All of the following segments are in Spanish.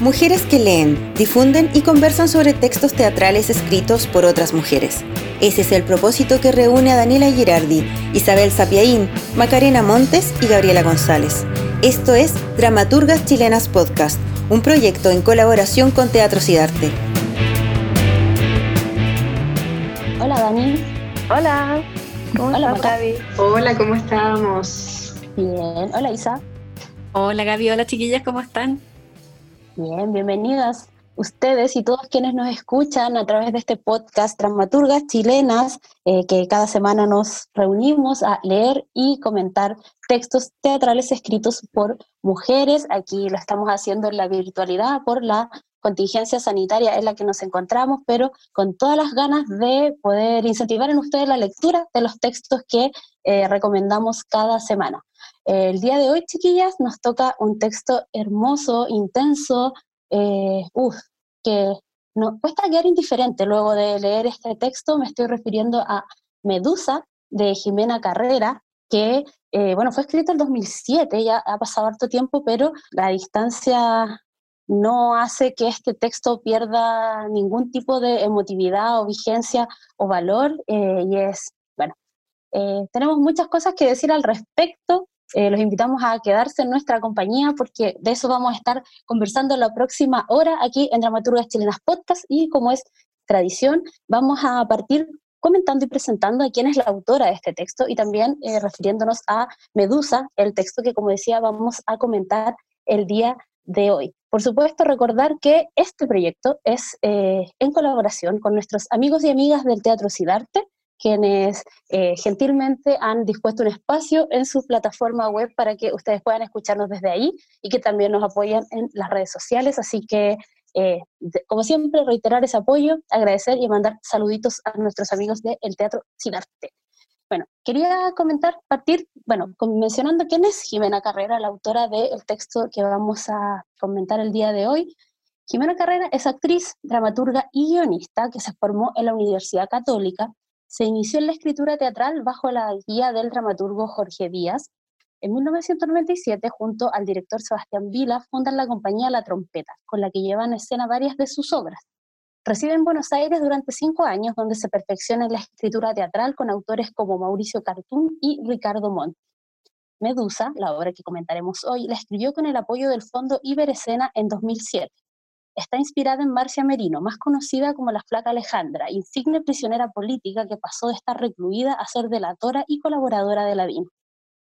Mujeres que leen, difunden y conversan sobre textos teatrales escritos por otras mujeres. Ese es el propósito que reúne a Daniela Girardi, Isabel Sapiaín, Macarena Montes y Gabriela González. Esto es Dramaturgas Chilenas Podcast, un proyecto en colaboración con Teatro Cidarte. Hola Dani. Hola. ¿Cómo Hola Gaby. Hola, ¿cómo estamos? Bien. Hola Isa. Hola Gaby, hola chiquillas, ¿cómo están? Bien, bienvenidas ustedes y todos quienes nos escuchan a través de este podcast Dramaturgas Chilenas, eh, que cada semana nos reunimos a leer y comentar textos teatrales escritos por mujeres. Aquí lo estamos haciendo en la virtualidad por la contingencia sanitaria en la que nos encontramos, pero con todas las ganas de poder incentivar en ustedes la lectura de los textos que eh, recomendamos cada semana. El día de hoy, chiquillas, nos toca un texto hermoso, intenso, eh, que no, cuesta quedar indiferente luego de leer este texto. Me estoy refiriendo a Medusa de Jimena Carrera, que eh, bueno, fue escrito en 2007, ya ha pasado harto tiempo, pero la distancia no hace que este texto pierda ningún tipo de emotividad o vigencia o valor, eh, y es, bueno, tenemos muchas cosas que decir al respecto, eh, los invitamos a quedarse en nuestra compañía porque de eso vamos a estar conversando la próxima hora aquí en Dramaturgas Chilenas Podcast y como es tradición, vamos a partir comentando y presentando a quién es la autora de este texto y también eh, refiriéndonos a Medusa, el texto que como decía vamos a comentar el día de hoy. Por supuesto, recordar que este proyecto es eh, en colaboración con nuestros amigos y amigas del Teatro Cidarte, quienes eh, gentilmente han dispuesto un espacio en su plataforma web para que ustedes puedan escucharnos desde ahí y que también nos apoyan en las redes sociales. Así que, eh, como siempre, reiterar ese apoyo, agradecer y mandar saluditos a nuestros amigos del Teatro Cidarte. Bueno, quería comentar, partir, bueno, mencionando quién es Jimena Carrera, la autora del texto que vamos a comentar el día de hoy. Jimena Carrera es actriz, dramaturga y guionista que se formó en la Universidad Católica se inició en la escritura teatral bajo la guía del dramaturgo Jorge Díaz. En 1997, junto al director Sebastián Vila, fundan la compañía La Trompeta, con la que llevan a escena varias de sus obras. Reside en Buenos Aires durante cinco años, donde se perfecciona la escritura teatral con autores como Mauricio Cartún y Ricardo Monti. Medusa, la obra que comentaremos hoy, la escribió con el apoyo del Fondo Iberescena en 2007. Está inspirada en Marcia Merino, más conocida como la Flaca Alejandra, insigne prisionera política que pasó de estar recluida a ser delatora y colaboradora de la.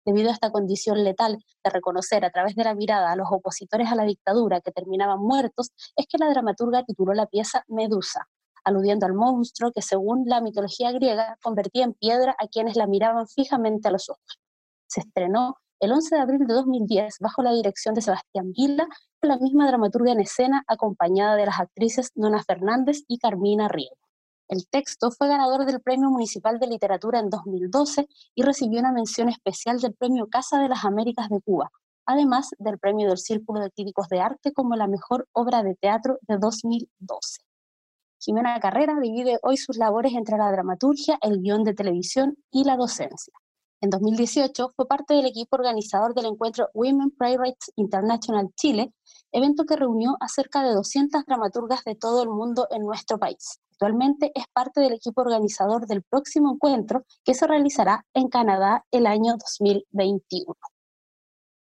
Debido a esta condición letal de reconocer a través de la mirada a los opositores a la dictadura que terminaban muertos, es que la dramaturga tituló la pieza Medusa, aludiendo al monstruo que según la mitología griega convertía en piedra a quienes la miraban fijamente a los ojos. Se estrenó el 11 de abril de 2010 bajo la dirección de Sebastián Villa la misma dramaturga en escena acompañada de las actrices Nona Fernández y Carmina Riego. El texto fue ganador del Premio Municipal de Literatura en 2012 y recibió una mención especial del Premio Casa de las Américas de Cuba, además del Premio del Círculo de Críticos de Arte como la mejor obra de teatro de 2012. Jimena Carrera divide hoy sus labores entre la dramaturgia, el guion de televisión y la docencia. En 2018 fue parte del equipo organizador del encuentro Women Playwrights International Chile, evento que reunió a cerca de 200 dramaturgas de todo el mundo en nuestro país. Actualmente es parte del equipo organizador del próximo encuentro que se realizará en Canadá el año 2021.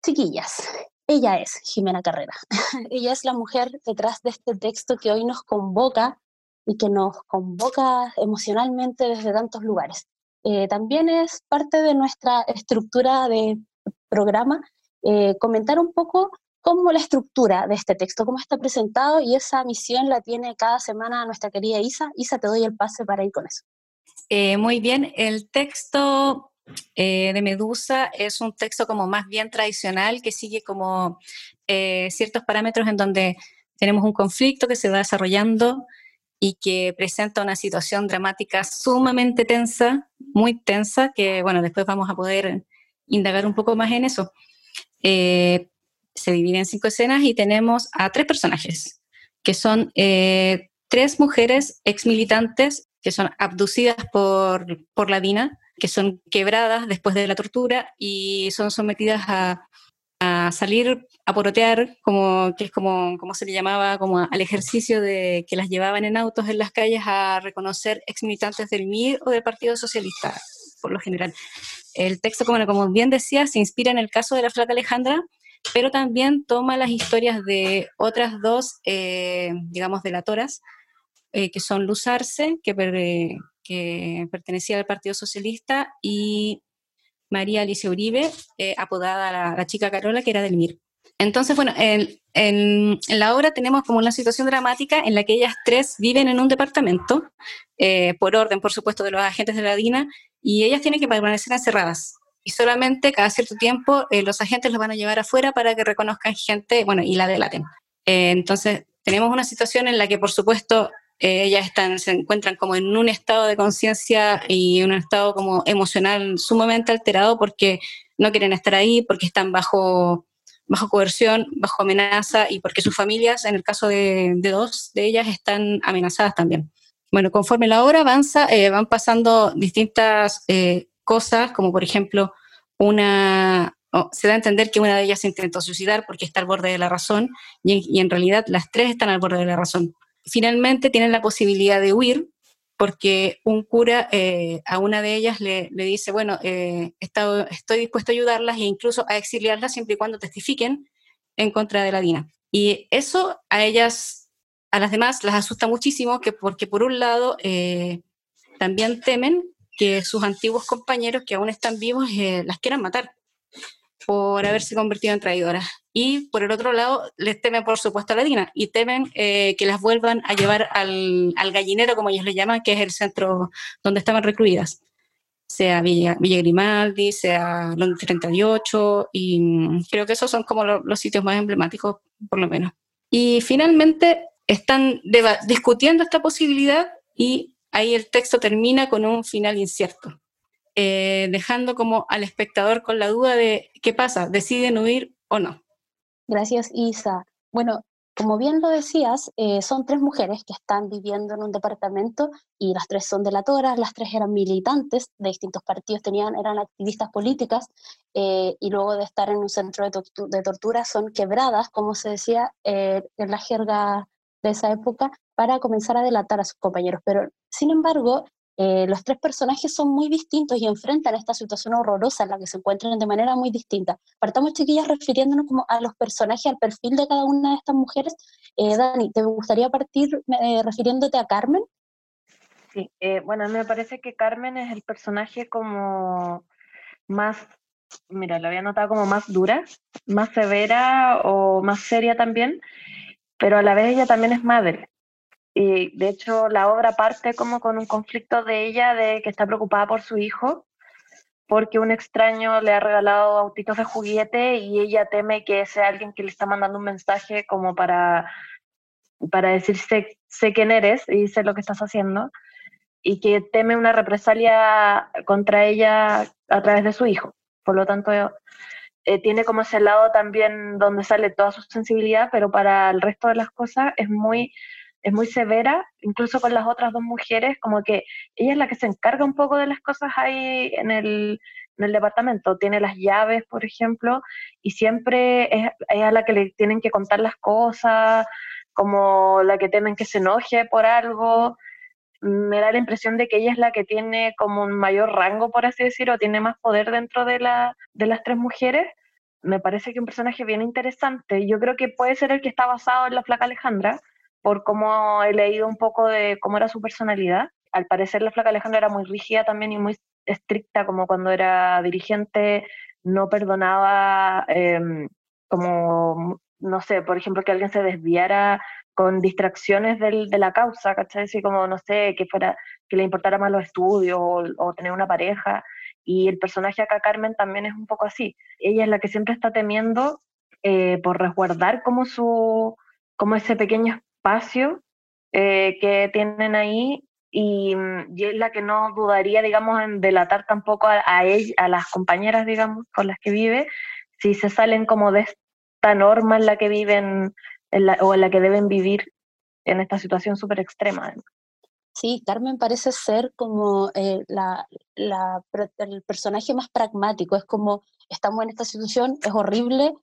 Chiquillas, ella es Jimena Carrera. ella es la mujer detrás de este texto que hoy nos convoca y que nos convoca emocionalmente desde tantos lugares. Eh, también es parte de nuestra estructura de programa eh, comentar un poco cómo la estructura de este texto, cómo está presentado y esa misión la tiene cada semana nuestra querida Isa. Isa, te doy el pase para ir con eso. Eh, muy bien, el texto de Medusa es un texto como más bien tradicional que sigue como ciertos parámetros en donde tenemos un conflicto que se va desarrollando y que presenta una situación dramática sumamente tensa, muy tensa, que bueno, después vamos a poder indagar un poco más en eso. Eh, se divide en cinco escenas y tenemos a tres personajes, que son eh, tres mujeres ex militantes que son abducidas por, por la DINA, que son quebradas después de la tortura y son sometidas a, a salir a porotear, como, que es como, como se le llamaba, como al ejercicio de que las llevaban en autos en las calles a reconocer ex militantes del MIR o del Partido Socialista, por lo general. El texto, como, como bien decía, se inspira en el caso de la flaca Alejandra, pero también toma las historias de otras dos, eh, digamos, delatoras, eh, que son Luz Arce, que, que pertenecía al Partido Socialista, y María Alicia Uribe, eh, apodada la, chica Carola, que era del MIR. Entonces, bueno, en, la obra tenemos como una situación dramática en la que ellas tres viven en un departamento, por orden, por supuesto, de los agentes de la DINA, y ellas tienen que permanecer encerradas y solamente cada cierto tiempo eh, los agentes los van a llevar afuera para que reconozcan gente, bueno, y la delaten. Eh, entonces, tenemos una situación en la que, por supuesto, eh, ellas están, se encuentran como en un estado de conciencia y un estado como emocional sumamente alterado porque no quieren estar ahí, porque están bajo, bajo coerción, bajo amenaza y porque sus familias, en el caso de, de dos de ellas, están amenazadas también. Bueno, conforme la obra avanza, van pasando distintas cosas, como por ejemplo, una, se da a entender que una de ellas intentó suicidar porque está al borde de la razón y, en realidad las tres están al borde de la razón. Finalmente tienen la posibilidad de huir porque un cura eh, a una de ellas le, dice, bueno, eh, estoy dispuesto a ayudarlas e incluso a exiliarlas siempre y cuando testifiquen en contra de la DINA. Y eso a ellas, a las demás, las asusta muchísimo que porque por un lado eh, también temen que sus antiguos compañeros que aún están vivos eh, las quieran matar por haberse convertido en traidoras. Y por el otro lado, les temen, por supuesto, a la Dina y temen eh, que las vuelvan a llevar al, al, gallinero, como ellos le llaman, que es el centro donde estaban recluidas, sea Villa, Grimaldi, sea Londres 38, y mm, creo que esos son como los sitios más emblemáticos, por lo menos. Y finalmente están discutiendo esta posibilidad y ahí el texto termina con un final incierto, eh, dejando como al espectador con la duda de qué pasa, deciden huir o no. Gracias, Isa. Bueno, como bien lo decías, eh, son tres mujeres que están viviendo en un departamento y las tres son delatoras, las tres eran militantes de distintos partidos, tenían, eran activistas políticas eh, y luego de estar en un centro de, tortura son quebradas, como se decía en la jerga de esa época, para comenzar a delatar a sus compañeros. Pero, sin embargo, eh, los tres personajes son muy distintos y enfrentan esta situación horrorosa en la que se encuentran de manera muy distinta. Partamos, chiquillas, refiriéndonos como a los personajes, al perfil de cada una de estas mujeres. Eh, Dani, ¿te gustaría partir eh, refiriéndote a Carmen? Sí, bueno, me parece que Carmen es el personaje como más, mira, lo había notado como más dura, más severa o más seria también, pero a la vez ella también es madre. Y de hecho la obra parte como con un conflicto de ella de que está preocupada por su hijo porque un extraño le ha regalado autitos de juguete y ella teme que sea alguien que le está mandando un mensaje como para, para decir sé, quién eres y sé lo que estás haciendo y que teme una represalia contra ella a través de su hijo. Por lo tanto, eh, tiene como ese lado también donde sale toda su sensibilidad, pero para el resto de las cosas es muy es muy severa, incluso con las otras dos mujeres, como que ella es la que se encarga un poco de las cosas ahí en el, en el departamento. Tiene las llaves, por ejemplo, y siempre es, a la que le tienen que contar las cosas, como la que temen que se enoje por algo. Me da la impresión de que ella es la que tiene como un mayor rango, por así decirlo, tiene más poder dentro de, la, de las tres mujeres. Me parece que un personaje bien interesante. Yo creo que puede ser el que está basado en la flaca Alejandra, por cómo he leído un poco de cómo era su personalidad. Al parecer la flaca Alejandra era muy rígida también y muy estricta, como cuando era dirigente, no perdonaba, em, como, no sé, por ejemplo, que alguien se desviara con distracciones del, de la causa, ¿cachai? Así como, no sé, que fuera, que le importara más los estudios o, o, tener una pareja. Y el personaje acá, Carmen, también es un poco así. Ella es la que siempre está temiendo eh, por resguardar como su, como ese pequeño espacio eh, que tienen ahí y, mm, y, es la que no dudaría, digamos, en delatar tampoco a, a, a las compañeras, digamos, con las que vive, si se salen como de esta norma en la que viven o en la que deben vivir en esta situación súper extrema. Sí, Carmen parece ser como eh, la, la, el personaje más pragmático, es como estamos en esta situación, es horrible,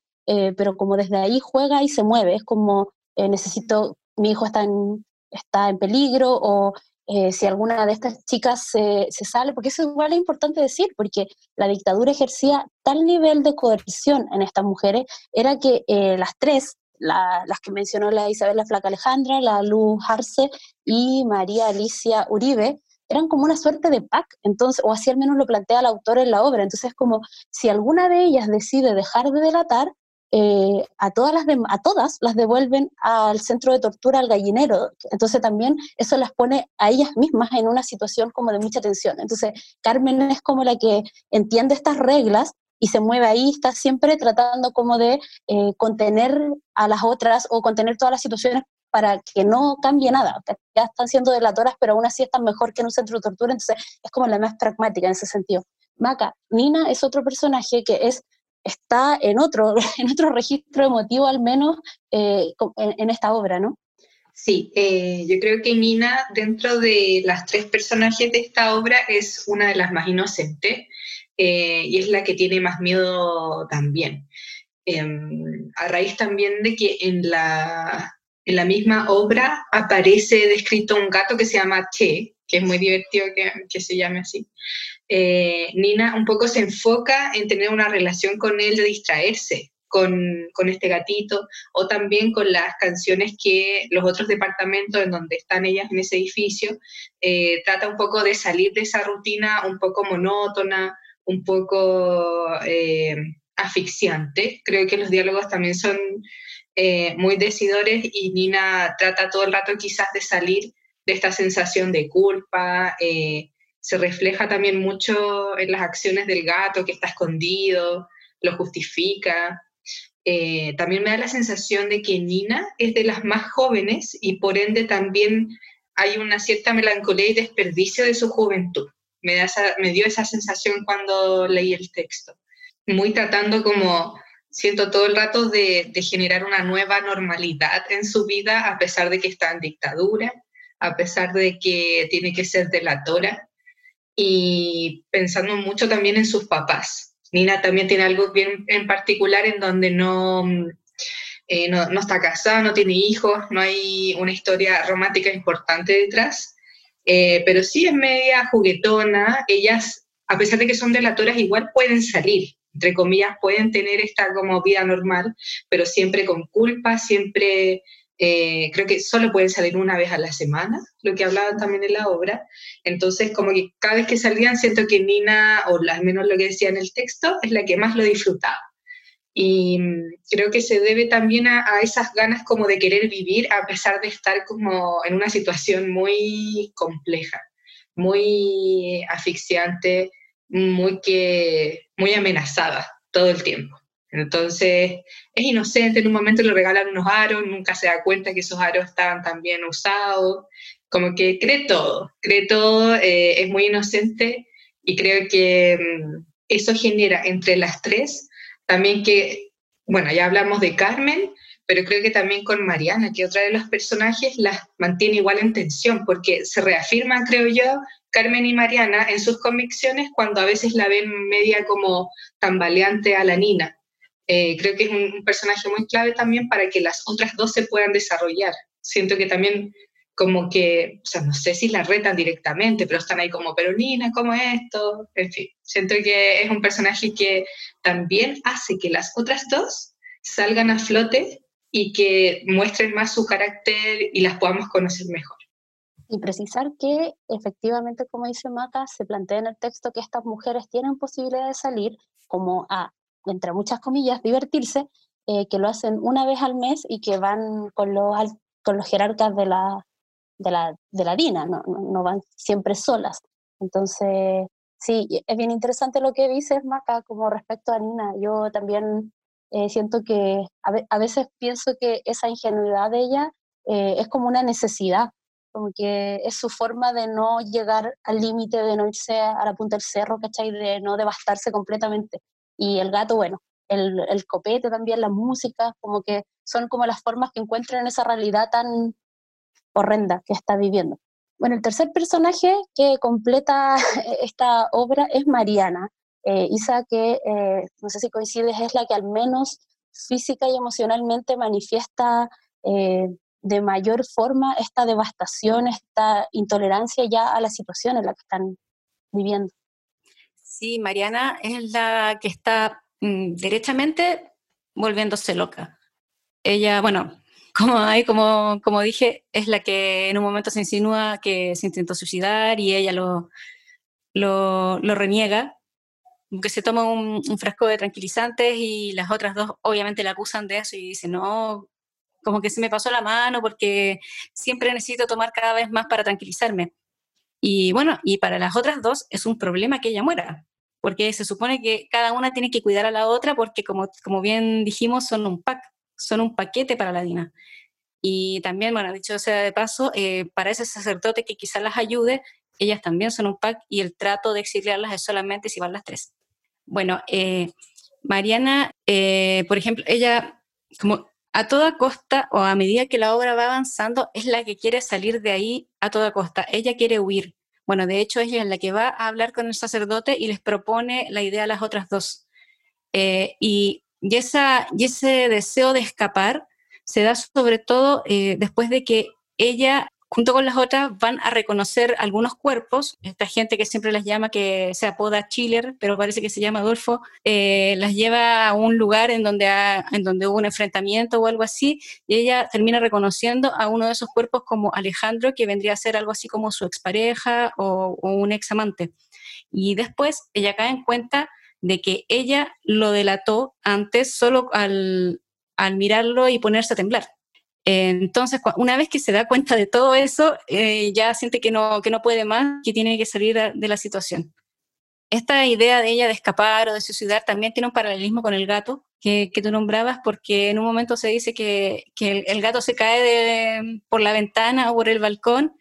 pero como desde ahí juega y se mueve, es como necesito, mi hijo está en, está en peligro o eh, si alguna de estas chicas se, sale, porque eso igual es importante decir, porque la dictadura ejercía tal nivel de coerción en estas mujeres, era que eh, las tres, las que mencionó la Isabel la Flaca Alejandra, la Luz Arce y María Alicia Uribe, eran como una suerte de pack, entonces, o así al menos lo plantea el autor en la obra. Entonces, como si alguna de ellas decide dejar de delatar, eh, a, todas las a todas las devuelven al centro de tortura, al gallinero. Entonces también eso las pone a ellas mismas en una situación como de mucha tensión. Entonces Carmen es como la que entiende estas reglas y se mueve ahí, está siempre tratando como de eh, contener a las otras o contener todas las situaciones para que no cambie nada. Ya están siendo delatoras, pero aún así están mejor que en un centro de tortura, entonces es como la más pragmática en ese sentido. Maca, Nina es otro personaje que es está en otro, en otro registro emotivo al menos eh, en, esta obra, ¿no? Sí, eh, yo creo que Nina, dentro de las tres personajes de esta obra, es una de las más inocentes eh, y es la que tiene más miedo también. Em, a raíz también de que en la, en la misma obra aparece descrito un gato que se llama Che, que es muy divertido que, que se llame así. Eh, Nina un poco se enfoca en tener una relación con él, de distraerse con, con, este gatito, o también con las canciones que los otros departamentos en donde están ellas en ese edificio, eh, trata un poco de salir de esa rutina un poco monótona, un poco eh, asfixiante. Creo que los diálogos también son muy decidores y Nina trata todo el rato quizás de salir de esta sensación de culpa, se refleja también mucho en las acciones del gato que está escondido, lo justifica. Eh, también me da la sensación de que Nina es de las más jóvenes y por ende también hay una cierta melancolía y desperdicio de su juventud. Me, da me dio esa sensación cuando leí el texto. Muy tratando como, siento todo el rato de, de generar una nueva normalidad en su vida a pesar de que está en dictadura, a pesar de que tiene que ser delatora y pensando mucho también en sus papás. Nina también tiene algo bien en particular en donde no, eh, no, no, está casada, no tiene hijos, no hay una historia romántica importante detrás, eh, pero sí es media juguetona. Ellas, a pesar de que son delatoras, igual pueden salir, entre comillas, pueden tener esta como vida normal, pero siempre con culpa, siempre eh, creo que solo pueden salir una vez a la semana, lo que hablaban también en la obra. Entonces, como que cada vez que salían, siento que Nina, o al menos lo que decía en el texto, es la que más lo disfrutaba. Y mm, creo que se debe también a, esas ganas como de querer vivir a pesar de estar como en una situación muy compleja, muy asfixiante, muy, que, muy amenazada todo el tiempo. Entonces, es inocente, en un momento le regalan unos aros, nunca se da cuenta que esos aros estaban también usados, como que cree todo, cree todo, eh, es muy inocente y creo que mm, eso genera entre las tres también que, bueno, ya hablamos de Carmen, pero creo que también con Mariana, que otra de los personajes las mantiene igual en tensión, porque se reafirman, creo yo, Carmen y Mariana en sus convicciones cuando a veces la ven media como tambaleante a la Nina. Eh, creo que es un, personaje muy clave también para que las otras dos se puedan desarrollar. Siento que también como que, o sea, no sé si la retan directamente, pero están ahí como, pero Nina, ¿cómo es esto? En fin, siento que es un personaje que también hace que las otras dos salgan a flote y que muestren más su carácter y las podamos conocer mejor. Y precisar que efectivamente, como dice Maca, se plantea en el texto que estas mujeres tienen posibilidad de salir como a entre muchas comillas, divertirse, eh, que lo hacen una vez al mes y que van con los, con los jerarcas de la, de la, de la DINA, no, no, van siempre solas. Entonces, sí, es bien interesante lo que dices, Maca, como respecto a Nina. Yo también eh, siento que a, veces pienso que esa ingenuidad de ella eh, es como una necesidad, como que es su forma de no llegar al límite, de no irse a la punta del cerro, ¿cachai? De no devastarse completamente. Y el gato, bueno, el, el copete también, la música, como que son como las formas que encuentran en esa realidad tan horrenda que está viviendo. Bueno, el tercer personaje que completa esta obra es Mariana. Eh, Isa, que eh, no sé si coincides, es la que al menos física y emocionalmente manifiesta eh, de mayor forma esta devastación, esta intolerancia ya a la situación en la que están viviendo. Sí, Mariana es la que está mm, derechamente volviéndose loca. Ella, bueno, como, hay, como, como dije, es la que en un momento se insinúa que se intentó suicidar y ella lo, lo, lo reniega, que se toma un, frasco de tranquilizantes y las otras dos obviamente la acusan de eso y dicen, no, como que se me pasó la mano porque siempre necesito tomar cada vez más para tranquilizarme. Y bueno, y para las otras dos es un problema que ella muera, porque se supone que cada una tiene que cuidar a la otra porque como, como bien dijimos, son un pack, son un paquete para la Dina. Y también, bueno, dicho sea de paso, eh, para ese sacerdote que quizás las ayude, ellas también son un pack y el trato de exiliarlas es solamente si van las tres. Bueno, eh, Mariana, eh, por ejemplo, ella como a toda costa o a medida que la obra va avanzando, es la que quiere salir de ahí a toda costa. Ella quiere huir. Bueno, de hecho, ella es la que va a hablar con el sacerdote y les propone la idea a las otras dos. Eh, y, esa, y ese deseo de escapar se da sobre todo después de que ella junto con las otras van a reconocer algunos cuerpos. Esta gente que siempre las llama, que se apoda Chiller, pero parece que se llama Adolfo, eh, las lleva a un lugar en donde, en donde hubo un enfrentamiento o algo así, y ella termina reconociendo a uno de esos cuerpos como Alejandro, que vendría a ser algo así como su expareja o, o un ex amante. Y después ella cae en cuenta de que ella lo delató antes solo al, al mirarlo y ponerse a temblar entonces, una vez que se da cuenta de todo eso, eh, ya siente que no, que no puede más, que tiene que salir de la situación. Esta idea de ella de escapar o de suicidar también tiene un paralelismo con el gato que, que tú nombrabas, porque en un momento se dice que, que el, gato se cae por la ventana o por el balcón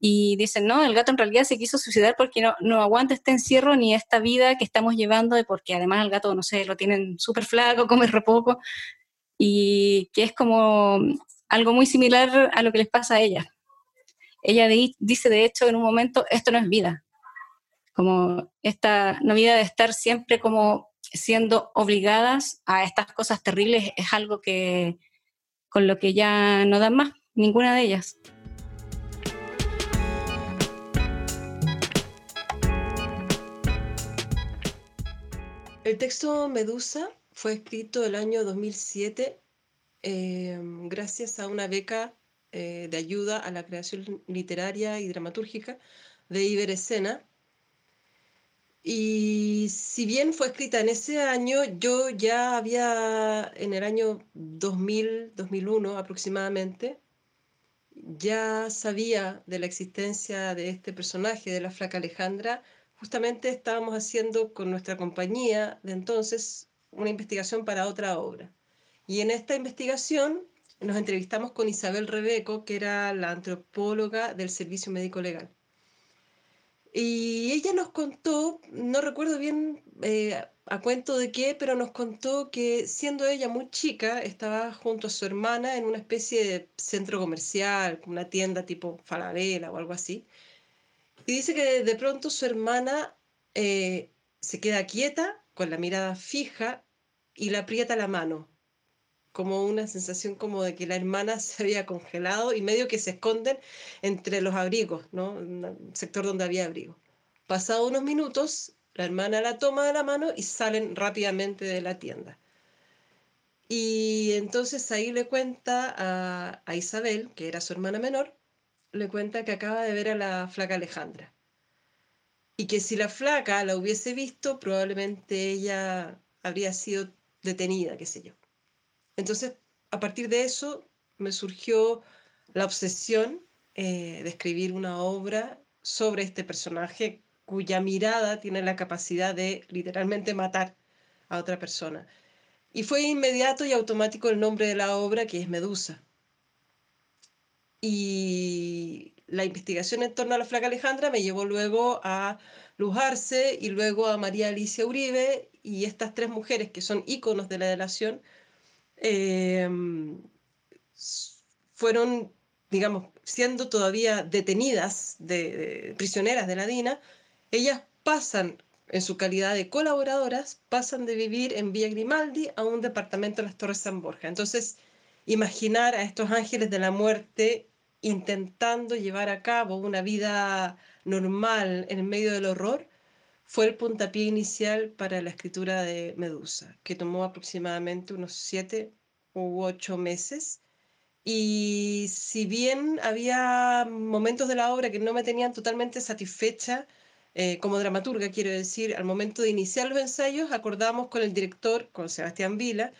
y dicen, no, el gato en realidad se quiso suicidar porque no, no aguanta este encierro ni esta vida que estamos llevando, porque además el gato, no sé, lo tienen súper flaco, come re poco, y que es como algo muy similar a lo que les pasa a ella. Ella dice, de hecho, en un momento, esto no es vida. Como esta no vida de estar siempre como siendo obligadas a estas cosas terribles es algo que con lo que ya no dan más, ninguna de ellas. El texto Medusa fue escrito el año 2007 Em, gracias a una beca eh, de ayuda a la creación literaria y dramatúrgica de Iberescena. Y si bien fue escrita en ese año, yo ya había, en el año 2000, 2001 aproximadamente, ya sabía de la existencia de este personaje, de la flaca Alejandra. Justamente estábamos haciendo con nuestra compañía de entonces una investigación para otra obra. Y en esta investigación nos entrevistamos con Isabel Rebeco, que era la antropóloga del Servicio Médico Legal. Y ella nos contó, no recuerdo bien eh, a cuento de qué, pero nos contó que siendo ella muy chica, estaba junto a su hermana en una especie de centro comercial, una tienda tipo Falabella o algo así. Y dice que de pronto su hermana eh, se queda quieta, con la mirada fija, y le aprieta la mano como una sensación como de que la hermana se había congelado y medio que se esconden entre los abrigos, ¿no? Un sector donde había abrigo. Pasado unos minutos, la hermana la toma de la mano y salen rápidamente de la tienda. Y entonces ahí le cuenta a, a Isabel, que era su hermana menor, le cuenta que acaba de ver a la flaca Alejandra. Y que si la flaca la hubiese visto, probablemente ella habría sido detenida, qué sé yo. Entonces, a partir de eso me surgió la obsesión eh, de escribir una obra sobre este personaje cuya mirada tiene la capacidad de literalmente matar a otra persona. Y fue inmediato y automático el nombre de la obra, que es Medusa. Y la investigación en torno a la flaca Alejandra me llevó luego a Lujarse y luego a María Alicia Uribe y estas tres mujeres que son íconos de la delación Em, fueron, digamos, siendo todavía detenidas, de, prisioneras de la DINA, ellas pasan en su calidad de colaboradoras, pasan de vivir en Villa Grimaldi a un departamento de las Torres San Borja. Entonces, imaginar a estos ángeles de la muerte intentando llevar a cabo una vida normal en medio del horror, fue el puntapié inicial para la escritura de Medusa, que tomó aproximadamente unos siete u ocho meses. Y si bien había momentos de la obra que no me tenían totalmente satisfecha, eh, como dramaturga, quiero decir, al momento de iniciar los ensayos, acordamos con el director, con Sebastián Vila,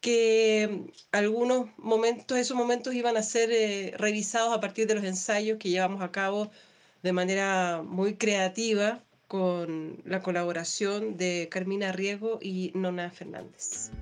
que algunos momentos, esos momentos iban a ser eh, revisados a partir de los ensayos que llevamos a cabo de manera muy creativa con la colaboración de Carmina Riego y Nona Fernández.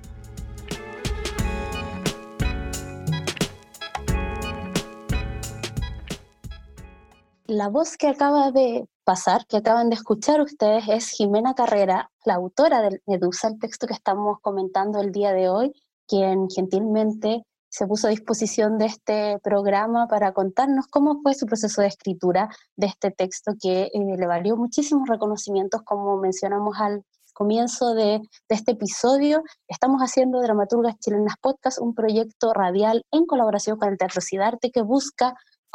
La voz que acaba de pasar, que acaban de escuchar ustedes, es Jimena Carrera, la autora de Medusa, el texto que estamos comentando el día de hoy, quien gentilmente se puso a disposición de este programa para contarnos cómo fue su proceso de escritura de este texto que eh, le valió muchísimos reconocimientos, como mencionamos al comienzo de, este episodio. Estamos haciendo Dramaturgas Chilenas Podcast, un proyecto radial en colaboración con el Teatro Cidarte que busca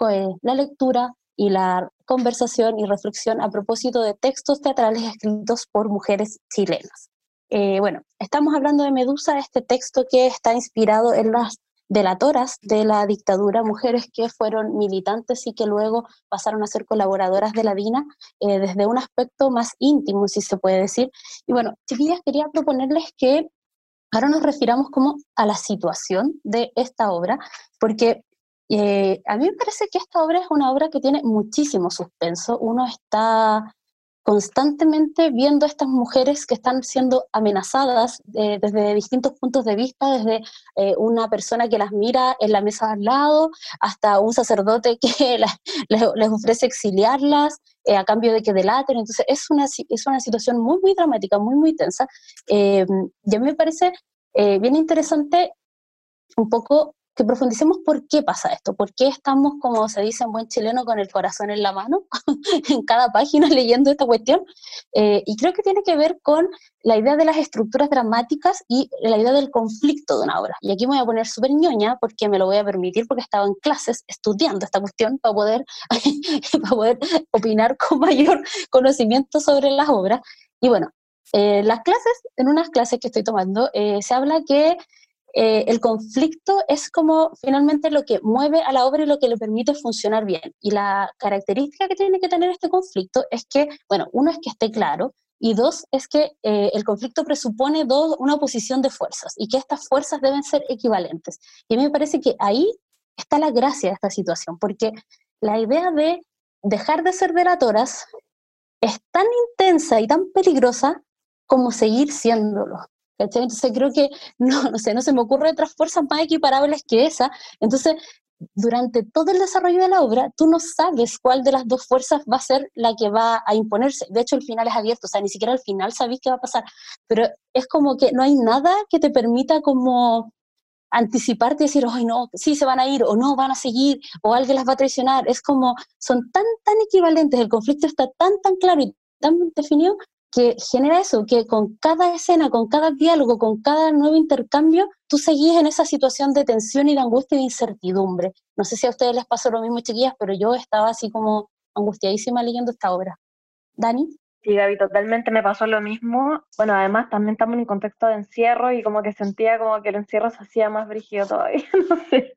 eh, la lectura y la conversación y reflexión a propósito de textos teatrales escritos por mujeres chilenas. Eh, bueno, estamos hablando de Medusa, este texto que está inspirado en las delatoras de la dictadura, mujeres que fueron militantes y que luego pasaron a ser colaboradoras de la DINA eh, desde un aspecto más íntimo, si se puede decir. Y bueno, chiquillas, quería proponerles que ahora nos refiramos como a la situación de esta obra, porque eh, a mí me parece que esta obra es una obra que tiene muchísimo suspenso. Uno está constantemente viendo a estas mujeres que están siendo amenazadas eh, desde distintos puntos de vista, desde eh, una persona que las mira en la mesa al lado, hasta un sacerdote que les, ofrece exiliarlas eh, a cambio de que delaten. Entonces es una, es una situación muy, muy dramática, muy, muy tensa. y a mí me parece bien interesante un poco que profundicemos por qué pasa esto, por qué estamos, como se dice en buen chileno, con el corazón en la mano en cada página leyendo esta cuestión. Eh, y creo que tiene que ver con la idea de las estructuras dramáticas y la idea del conflicto de una obra. Y aquí me voy a poner súper ñoña porque me lo voy a permitir porque estaba en clases estudiando esta cuestión para poder, para poder opinar con mayor conocimiento sobre las obras. Y bueno, eh, las clases, en unas clases que estoy tomando, eh, se habla que eh, el conflicto es como finalmente lo que mueve a la obra y lo que le permite funcionar bien. Y la característica que tiene que tener este conflicto es que, bueno, uno es que esté claro y dos es que eh, el conflicto presupone dos, una oposición de fuerzas y que estas fuerzas deben ser equivalentes. Y a mí me parece que ahí está la gracia de esta situación, porque la idea de dejar de ser delatoras es tan intensa y tan peligrosa como seguir siéndolo. Entonces creo que no, no, sé, no se me ocurre otras fuerzas más equiparables que esa. Entonces, durante todo el desarrollo de la obra, tú no sabes cuál de las dos fuerzas va a ser la que va a imponerse. De hecho, el final es abierto, o sea, ni siquiera al final sabéis qué va a pasar. Pero es como que no hay nada que te permita como anticiparte y decir, ay no, sí se van a ir o no van a seguir o alguien las va a traicionar. Es como, son tan, tan equivalentes, el conflicto está tan, tan claro y tan definido que genera eso, que con cada escena, con cada diálogo, con cada nuevo intercambio, tú seguís en esa situación de tensión y de angustia y de incertidumbre. No sé si a ustedes les pasó lo mismo, chiquillas, pero yo estaba así como angustiadísima leyendo esta obra. ¿Dani? Sí, Gaby, totalmente me pasó lo mismo. Bueno, además también estamos en un contexto de encierro y como que sentía como que el encierro se hacía más brígido todavía, no sé,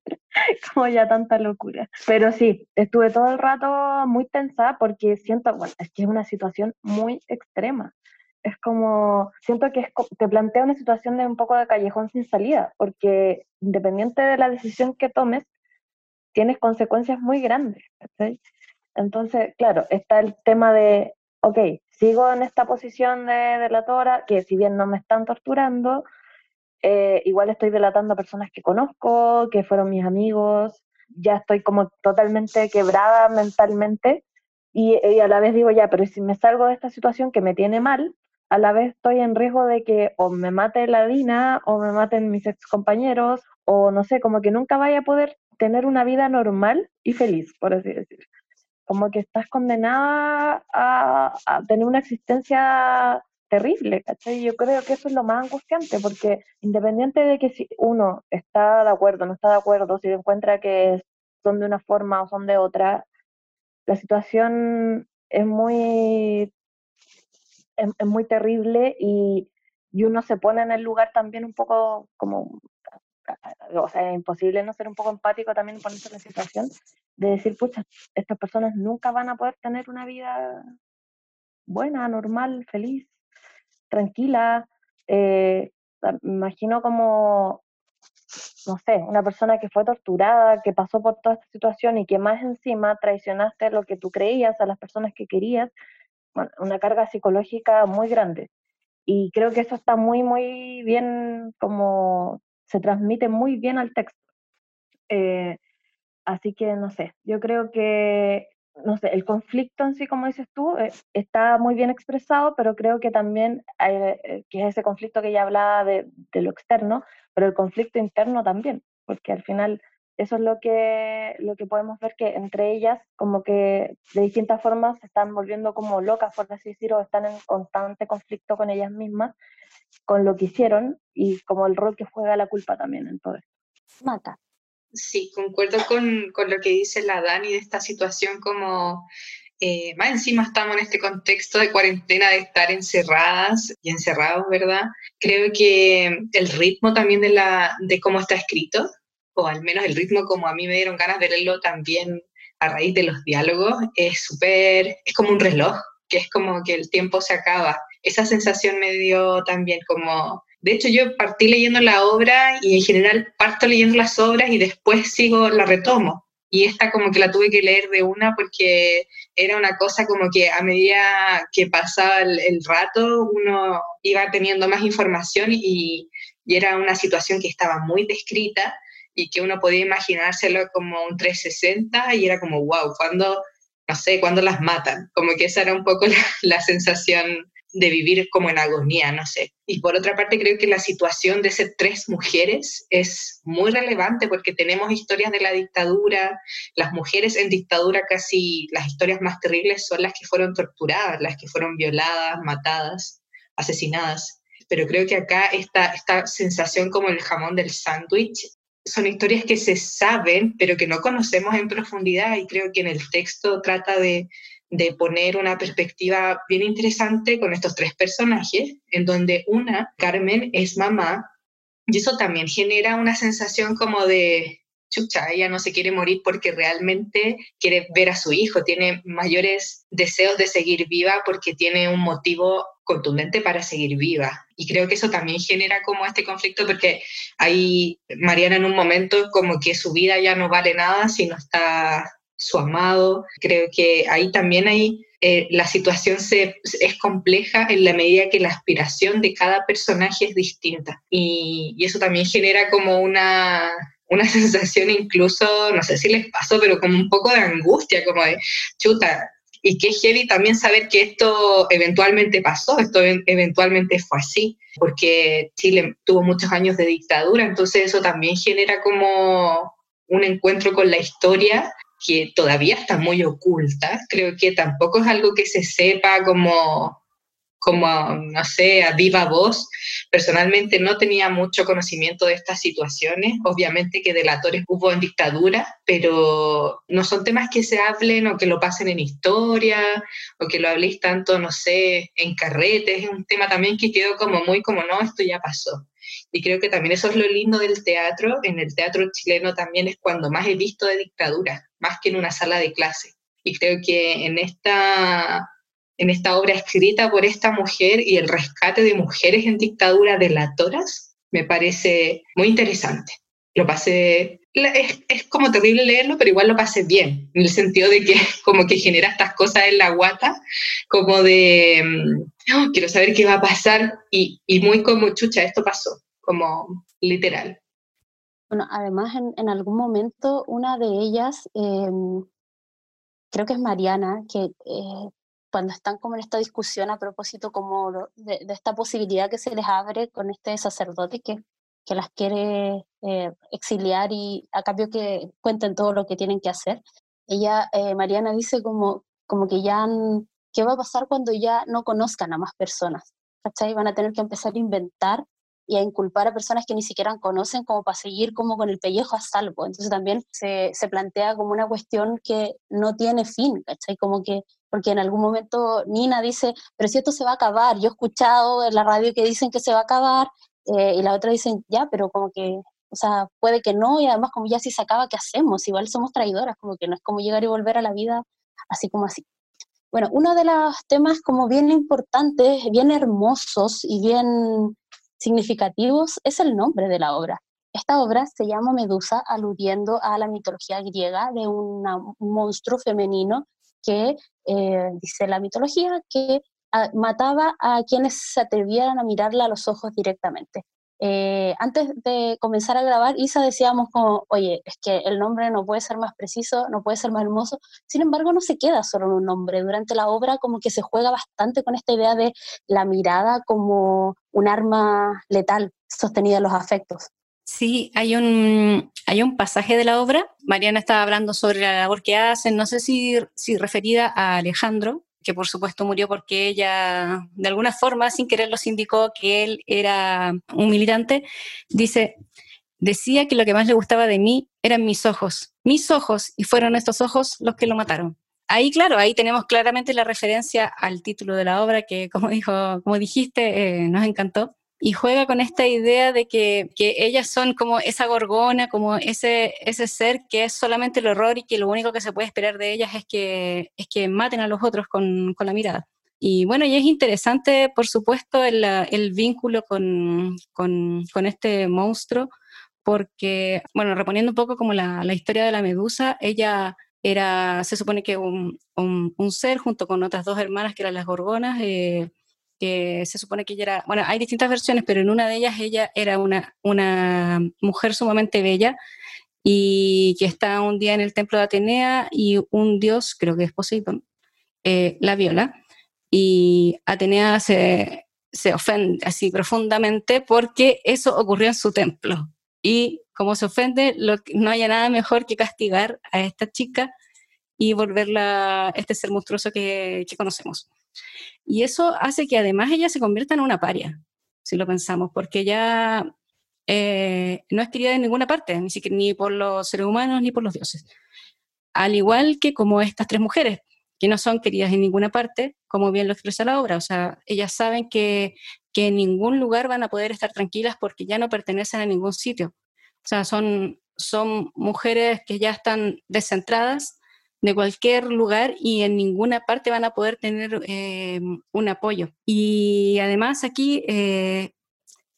como ya tanta locura. Pero sí, estuve todo el rato muy tensa porque siento, bueno, es que es una situación muy extrema. Es como, siento que te plantea una situación de un poco de callejón sin salida, porque independiente de la decisión que tomes, tienes consecuencias muy grandes. Entonces, claro, está el tema de ok, sigo en esta posición de delatora, que si bien no me están torturando, eh, igual estoy delatando a personas que conozco, que fueron mis amigos, ya estoy como totalmente quebrada mentalmente y, a la vez digo, ya, pero si me salgo de esta situación que me tiene mal, a la vez estoy en riesgo de que o me mate la Dina o me maten mis ex compañeros o no sé, como que nunca vaya a poder tener una vida normal y feliz, por así decir. Como que estás condenada a, tener una existencia terrible, ¿cachai? Yo creo que eso es lo más angustiante, porque independiente de que si uno está de acuerdo, no está de acuerdo, si encuentra que son de una forma o son de otra, la situación es muy, es, muy terrible y, y, uno se pone en el lugar también un poco como, o sea, es imposible no ser un poco empático también ponerse en la situación de decir, pucha, estas personas nunca van a poder tener una vida buena, normal, feliz, tranquila. Eh, me imagino como, no sé, una persona que fue torturada, que pasó por toda esta situación y que más encima traicionaste lo que tú creías a las personas que querías, bueno, una carga psicológica muy grande. Y creo que eso está muy, muy bien, como se transmite muy bien al texto. Eh, así que no sé, yo creo que no sé, el conflicto en sí, como dices tú, eh, está muy bien expresado, pero creo que también, eh, que es ese conflicto que ya hablaba de, lo externo, pero el conflicto interno también, porque al final eso es lo que, lo que podemos ver que entre ellas, como que de distintas formas se están volviendo como locas, por así decirlo, están en constante conflicto con ellas mismas, con lo que hicieron y como el rol que juega la culpa también en todo esto. Mata. Sí, concuerdo con, con, lo que dice la Dani de esta situación como... Eh, más encima estamos en este contexto de cuarentena, de estar encerradas y encerrados, ¿verdad? Creo que el ritmo también de, la, de cómo está escrito, o al menos el ritmo como a mí me dieron ganas de leerlo también a raíz de los diálogos, es súper, es como un reloj, que es como que el tiempo se acaba. Esa sensación me dio también como de hecho, yo partí leyendo la obra y en general parto leyendo las obras y después sigo, la retomo. Y esta como que la tuve que leer de una porque era una cosa como que a medida que pasaba el, rato uno iba teniendo más información y, y era una situación que estaba muy descrita y que uno podía imaginárselo como un 360 y era como, wow, cuando, no sé, cuando las matan. Como que esa era un poco la, la sensación de vivir como en agonía, no sé. Y por otra parte, creo que la situación de ser tres mujeres es muy relevante porque tenemos historias de la dictadura, las mujeres en dictadura casi las historias más terribles son las que fueron torturadas, las que fueron violadas, matadas, asesinadas. Pero creo que acá esta, esta sensación como el jamón del sándwich son historias que se saben, pero que no conocemos en profundidad y creo que en el texto trata de de poner una perspectiva bien interesante con estos tres personajes, en donde una, Carmen, es mamá, y eso también genera una sensación como de, chucha, ella no se quiere morir porque realmente quiere ver a su hijo, tiene mayores deseos de seguir viva porque tiene un motivo contundente para seguir viva. Y creo que eso también genera como este conflicto porque ahí Mariana en un momento como que su vida ya no vale nada si no está su amado. Creo que ahí también hay, eh, la situación se, es compleja en la medida que la aspiración de cada personaje es distinta. Y, y eso también genera como una, una sensación incluso, no sé si les pasó, pero como un poco de angustia, como de, chuta, y qué heavy también saber que esto eventualmente pasó, esto eventualmente fue así, porque Chile tuvo muchos años de dictadura, entonces eso también genera como un encuentro con la historia que todavía está muy oculta. Creo que tampoco es algo que se sepa como, como, no sé, a viva voz. Personalmente no tenía mucho conocimiento de estas situaciones. Obviamente que delatores hubo en dictadura, pero no son temas que se hablen o que lo pasen en historia o que lo habléis tanto, no sé, en carretes. Es un tema también que quedó como muy como, no, esto ya pasó. Y creo que también eso es lo lindo del teatro. En el teatro chileno también es cuando más he visto de dictadura, más que en una sala de clase. Y creo que en esta, en esta obra escrita por esta mujer y el rescate de mujeres en dictadura delatoras, me parece muy interesante. Lo pasé, es, es, como terrible leerlo, pero igual lo pasé bien, en el sentido de que como que genera estas cosas en la guata, como de, mm, quiero saber qué va a pasar, y, y muy como, chucha, esto pasó, como literal. Bueno, además en, algún momento una de ellas, em, creo que es Mariana, que eh, cuando están como en esta discusión a propósito como de, esta posibilidad que se les abre con este sacerdote que, que las quiere eh, exiliar y a cambio que cuenten todo lo que tienen que hacer, ella, eh, Mariana dice como, como que ya, ¿qué va a pasar cuando ya no conozcan a más personas? ¿Cachai? Van a tener que empezar a inventar y a inculpar a personas que ni siquiera conocen como para seguir como con el pellejo a salvo. Entonces también se, se, plantea como una cuestión que no tiene fin, ¿cachai? Como que, porque en algún momento Nina dice, pero si esto se va a acabar, yo he escuchado en la radio que dicen que se va a acabar, eh, y la otra dicen, ya, pero como que, o sea, puede que no, y además como ya si se acaba, ¿qué hacemos? Igual somos traidoras, como que no es como llegar y volver a la vida así como así. Bueno, uno de los temas como bien importantes, bien hermosos y bien significativos es el nombre de la obra. Esta obra se llama Medusa, aludiendo a la mitología griega de un monstruo femenino que, eh, dice la mitología, que ah, mataba a quienes se atrevieran a mirarla a los ojos directamente. Eh, antes de comenzar a grabar, Isa decíamos como, oye, es que el nombre no puede ser más preciso, no puede ser más hermoso, sin embargo no se queda solo en un nombre, durante la obra como que se juega bastante con esta idea de la mirada como un arma letal sostenida en los afectos. Sí, hay un, hay un pasaje de la obra, Mariana estaba hablando sobre la labor que hacen, no sé si, si referida a Alejandro, que por supuesto murió porque ella de alguna forma sin querer los indicó que él era un militante, dice, decía que lo que más le gustaba de mí eran mis ojos, mis ojos, y fueron estos ojos los que lo mataron. Ahí, claro, ahí tenemos claramente la referencia al título de la obra que, como, dijo, como dijiste, eh, nos encantó y juega con esta idea de que, ellas son como esa gorgona, como ese, ese ser que es solamente el horror y que lo único que se puede esperar de ellas es que, es que maten a los otros con, la mirada. Y bueno, y es interesante, por supuesto, el, el vínculo con, este monstruo, porque, bueno, reponiendo un poco como la, historia de la medusa, ella era, se supone que un, un, ser junto con otras dos hermanas que eran las gorgonas, eh, que se supone que ella era, bueno, hay distintas versiones, pero en una de ellas ella era una, una mujer sumamente bella y que está un día en el templo de Atenea y un dios, creo que es Poseidón, eh, la viola y Atenea se, se ofende así profundamente porque eso ocurrió en su templo. Y como se ofende, lo, no haya nada mejor que castigar a esta chica y volverla este ser monstruoso que, que conocemos. Y eso hace que además ella se convierta en una paria, si lo pensamos, porque ella eh, no es querida en ninguna parte, ni, ni por los seres humanos ni por los dioses. Al igual que como estas tres mujeres, que no son queridas en ninguna parte, como bien lo expresa la obra. O sea, ellas saben que, que en ningún lugar van a poder estar tranquilas porque ya no pertenecen a ningún sitio. O sea, son, son mujeres que ya están descentradas, de cualquier lugar y en ninguna parte van a poder tener eh, un apoyo. Y además aquí, eh,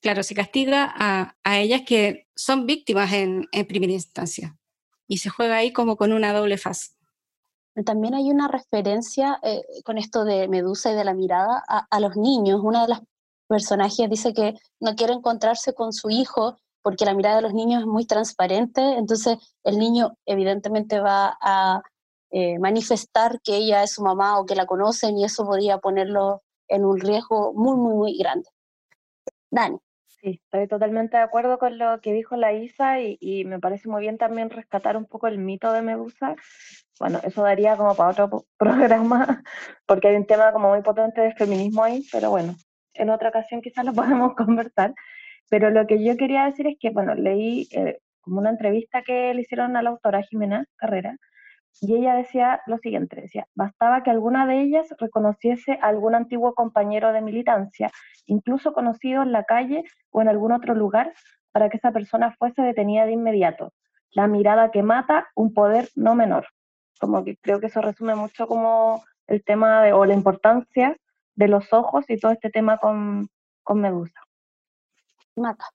claro, se castiga a, ellas que son víctimas en, primera instancia y se juega ahí como con una doble faz. También hay una referencia eh, con esto de Medusa y de la mirada a, a los niños. Una de las personajes dice que no quiere encontrarse con su hijo porque la mirada de los niños es muy transparente, entonces el niño evidentemente va a eh, manifestar que ella es su mamá o que la conocen y eso podría ponerlo en un riesgo muy, muy, muy grande. Dani. Sí, estoy totalmente de acuerdo con lo que dijo la Isa y, me parece muy bien también rescatar un poco el mito de Medusa. Bueno, eso daría como para otro programa, porque hay un tema como muy potente de feminismo ahí, pero bueno, en otra ocasión quizás lo podemos conversar. Pero lo que yo quería decir es que, bueno, leí eh, como una entrevista que le hicieron a la autora Jimena Carrera, y ella decía lo siguiente, decía, bastaba que alguna de ellas reconociese a algún antiguo compañero de militancia, incluso conocido en la calle o en algún otro lugar, para que esa persona fuese detenida de inmediato. La mirada que mata, un poder no menor. Como que creo que eso resume mucho como el tema de, o la importancia de los ojos y todo este tema con, con Medusa. Mata.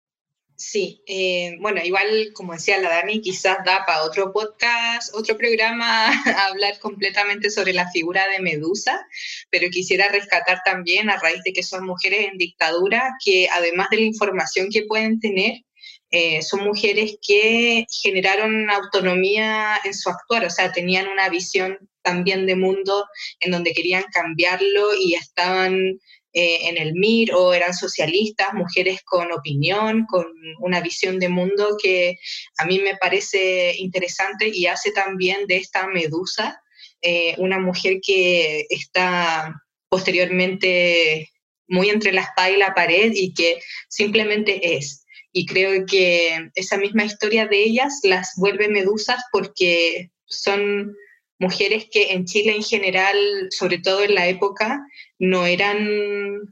Sí, eh, bueno, igual como decía la Dani, quizás da para otro podcast, otro programa, hablar completamente sobre la figura de Medusa, pero quisiera rescatar también a raíz de que son mujeres en dictadura, que además de la información que pueden tener, eh, son mujeres que generaron autonomía en su actuar, o sea, tenían una visión también de mundo en donde querían cambiarlo y estaban eh, en el MIR o eran socialistas, mujeres con opinión, con una visión de mundo que a mí me parece interesante y hace también de esta medusa eh, una mujer que está posteriormente muy entre la espada y la pared y que simplemente es. Y creo que esa misma historia de ellas las vuelve medusas porque son mujeres que en Chile en general, sobre todo en la época, no eran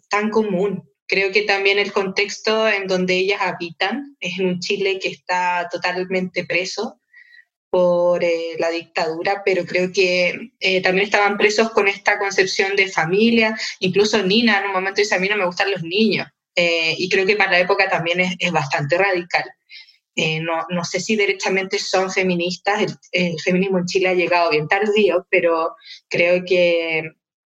tan común. Creo que también el contexto en donde ellas habitan es en un Chile que está totalmente preso por eh, la dictadura, pero creo que eh, también estaban presos con esta concepción de familia. Incluso Nina en un momento dice, a mí no me gustan los niños. Eh, y creo que para la época también es, es bastante radical. No, no, sé si derechamente son feministas, el, el, feminismo en Chile ha llegado bien tardío, pero creo que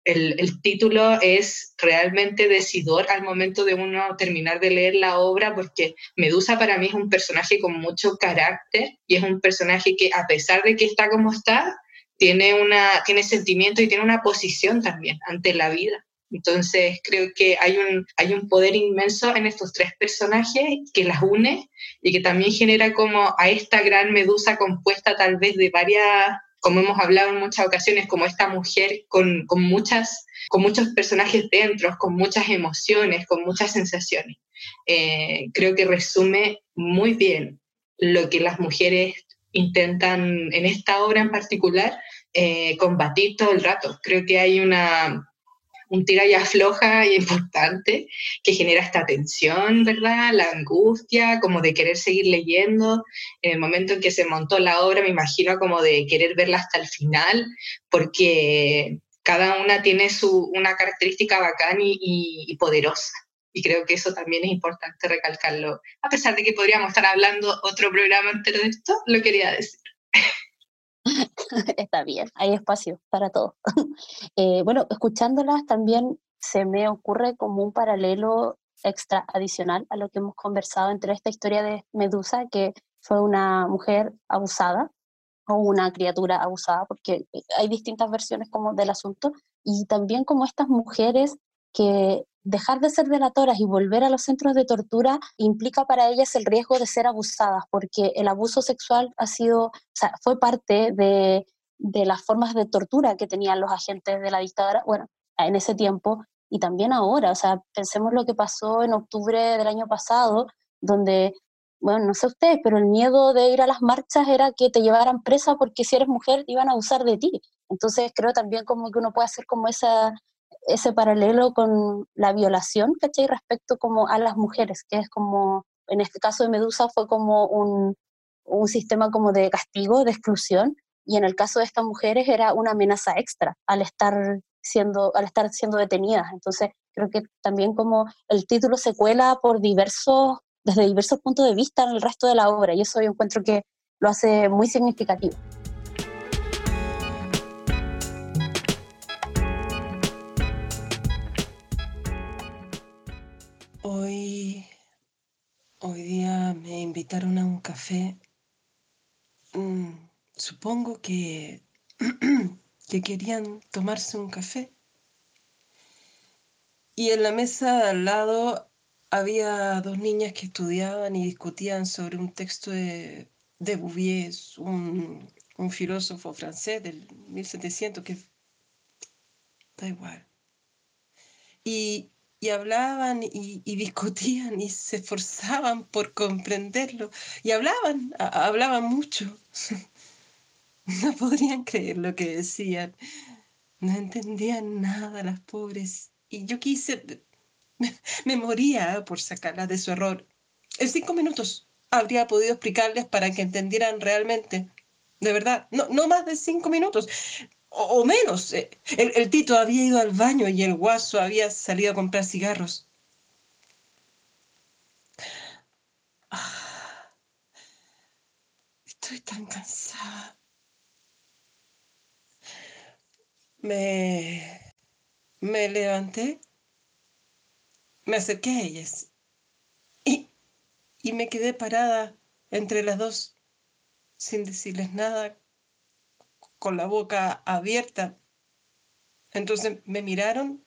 el, título es realmente decidor al momento de uno terminar de leer la obra, porque Medusa para mí es un personaje con mucho carácter y es un personaje que a pesar de que está como está, tiene, una, tiene sentimiento y tiene una posición también ante la vida. Entonces creo que hay un, hay un poder inmenso en estos tres personajes que las une y que también genera como a esta gran medusa compuesta tal vez de varias como hemos hablado en muchas ocasiones, como esta mujer con, con, muchas, con muchos personajes dentro, con muchas emociones, con muchas sensaciones. Eh, creo que resume muy bien lo que las mujeres intentan en esta obra en particular eh, combatir todo el rato. Creo que hay una, un tira y afloja importante que genera esta tensión, ¿verdad? La angustia, como de querer seguir leyendo. En el momento en que se montó la obra, me imagino como de querer verla hasta el final, porque cada una tiene su, una característica bacán y, y poderosa. Y creo que eso también es importante recalcarlo. A pesar de que podríamos estar hablando otro programa entero de esto, lo quería decir. Está bien, hay espacio para todo. Eh, bueno, escuchándolas también se me ocurre como un paralelo extra adicional a lo que hemos conversado entre esta historia de Medusa, que fue una mujer abusada o una criatura abusada, porque hay distintas versiones como del asunto, y también como estas mujeres que dejar de ser delatoras y volver a los centros de tortura implica para ellas el riesgo de ser abusadas, porque el abuso sexual ha sido, o sea, fue parte de, de las formas de tortura que tenían los agentes de la dictadura, bueno, en ese tiempo y también ahora, o sea, pensemos lo que pasó en octubre del año pasado, donde, bueno, no sé ustedes, pero el miedo de ir a las marchas era que te llevaran presa porque si eres mujer iban a abusar de ti. Entonces creo también como que uno puede hacer como esa, ese paralelo con la violación, ¿cachai? Respecto como a las mujeres, que es como, en este caso de Medusa fue como un, un sistema como de castigo, de exclusión, y en el caso de estas mujeres era una amenaza extra al estar siendo, al estar siendo detenidas. Entonces, creo que también como el título se cuela por diversos, desde diversos puntos de vista en el resto de la obra, y eso yo encuentro que lo hace muy significativo. Hoy, día me invitaron a un café. Mm, supongo que, que querían tomarse un café. Y en la mesa al lado había dos niñas que estudiaban y discutían sobre un texto de, de Bouvier, un, un filósofo francés del 1700 que da igual. Y, y hablaban y, discutían y se esforzaban por comprenderlo y hablaban, hablaban mucho. No podrían creer lo que decían. No entendían nada las pobres. Y yo quise, me moría por sacarlas de su error. En cinco minutos habría podido explicarles para que entendieran realmente. De verdad, no, no más de cinco minutos o, menos. Eh, el, Tito había ido al baño y el guaso había salido a comprar cigarros. Ah, estoy tan cansada. Me, me levanté, me acerqué a ellas y, y me quedé parada entre las dos sin decirles nada con la boca abierta. Entonces me miraron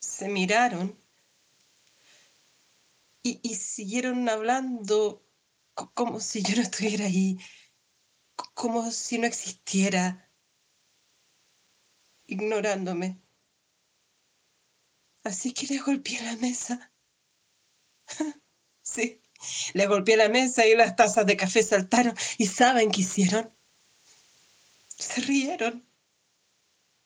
se miraron y, siguieron hablando como si yo no estuviera ahí, como si no existiera, ignorándome. Así que le golpeé la mesa. sí, le golpeé la mesa y las tazas de café saltaron. ¿Y saben qué hicieron? Se rieron.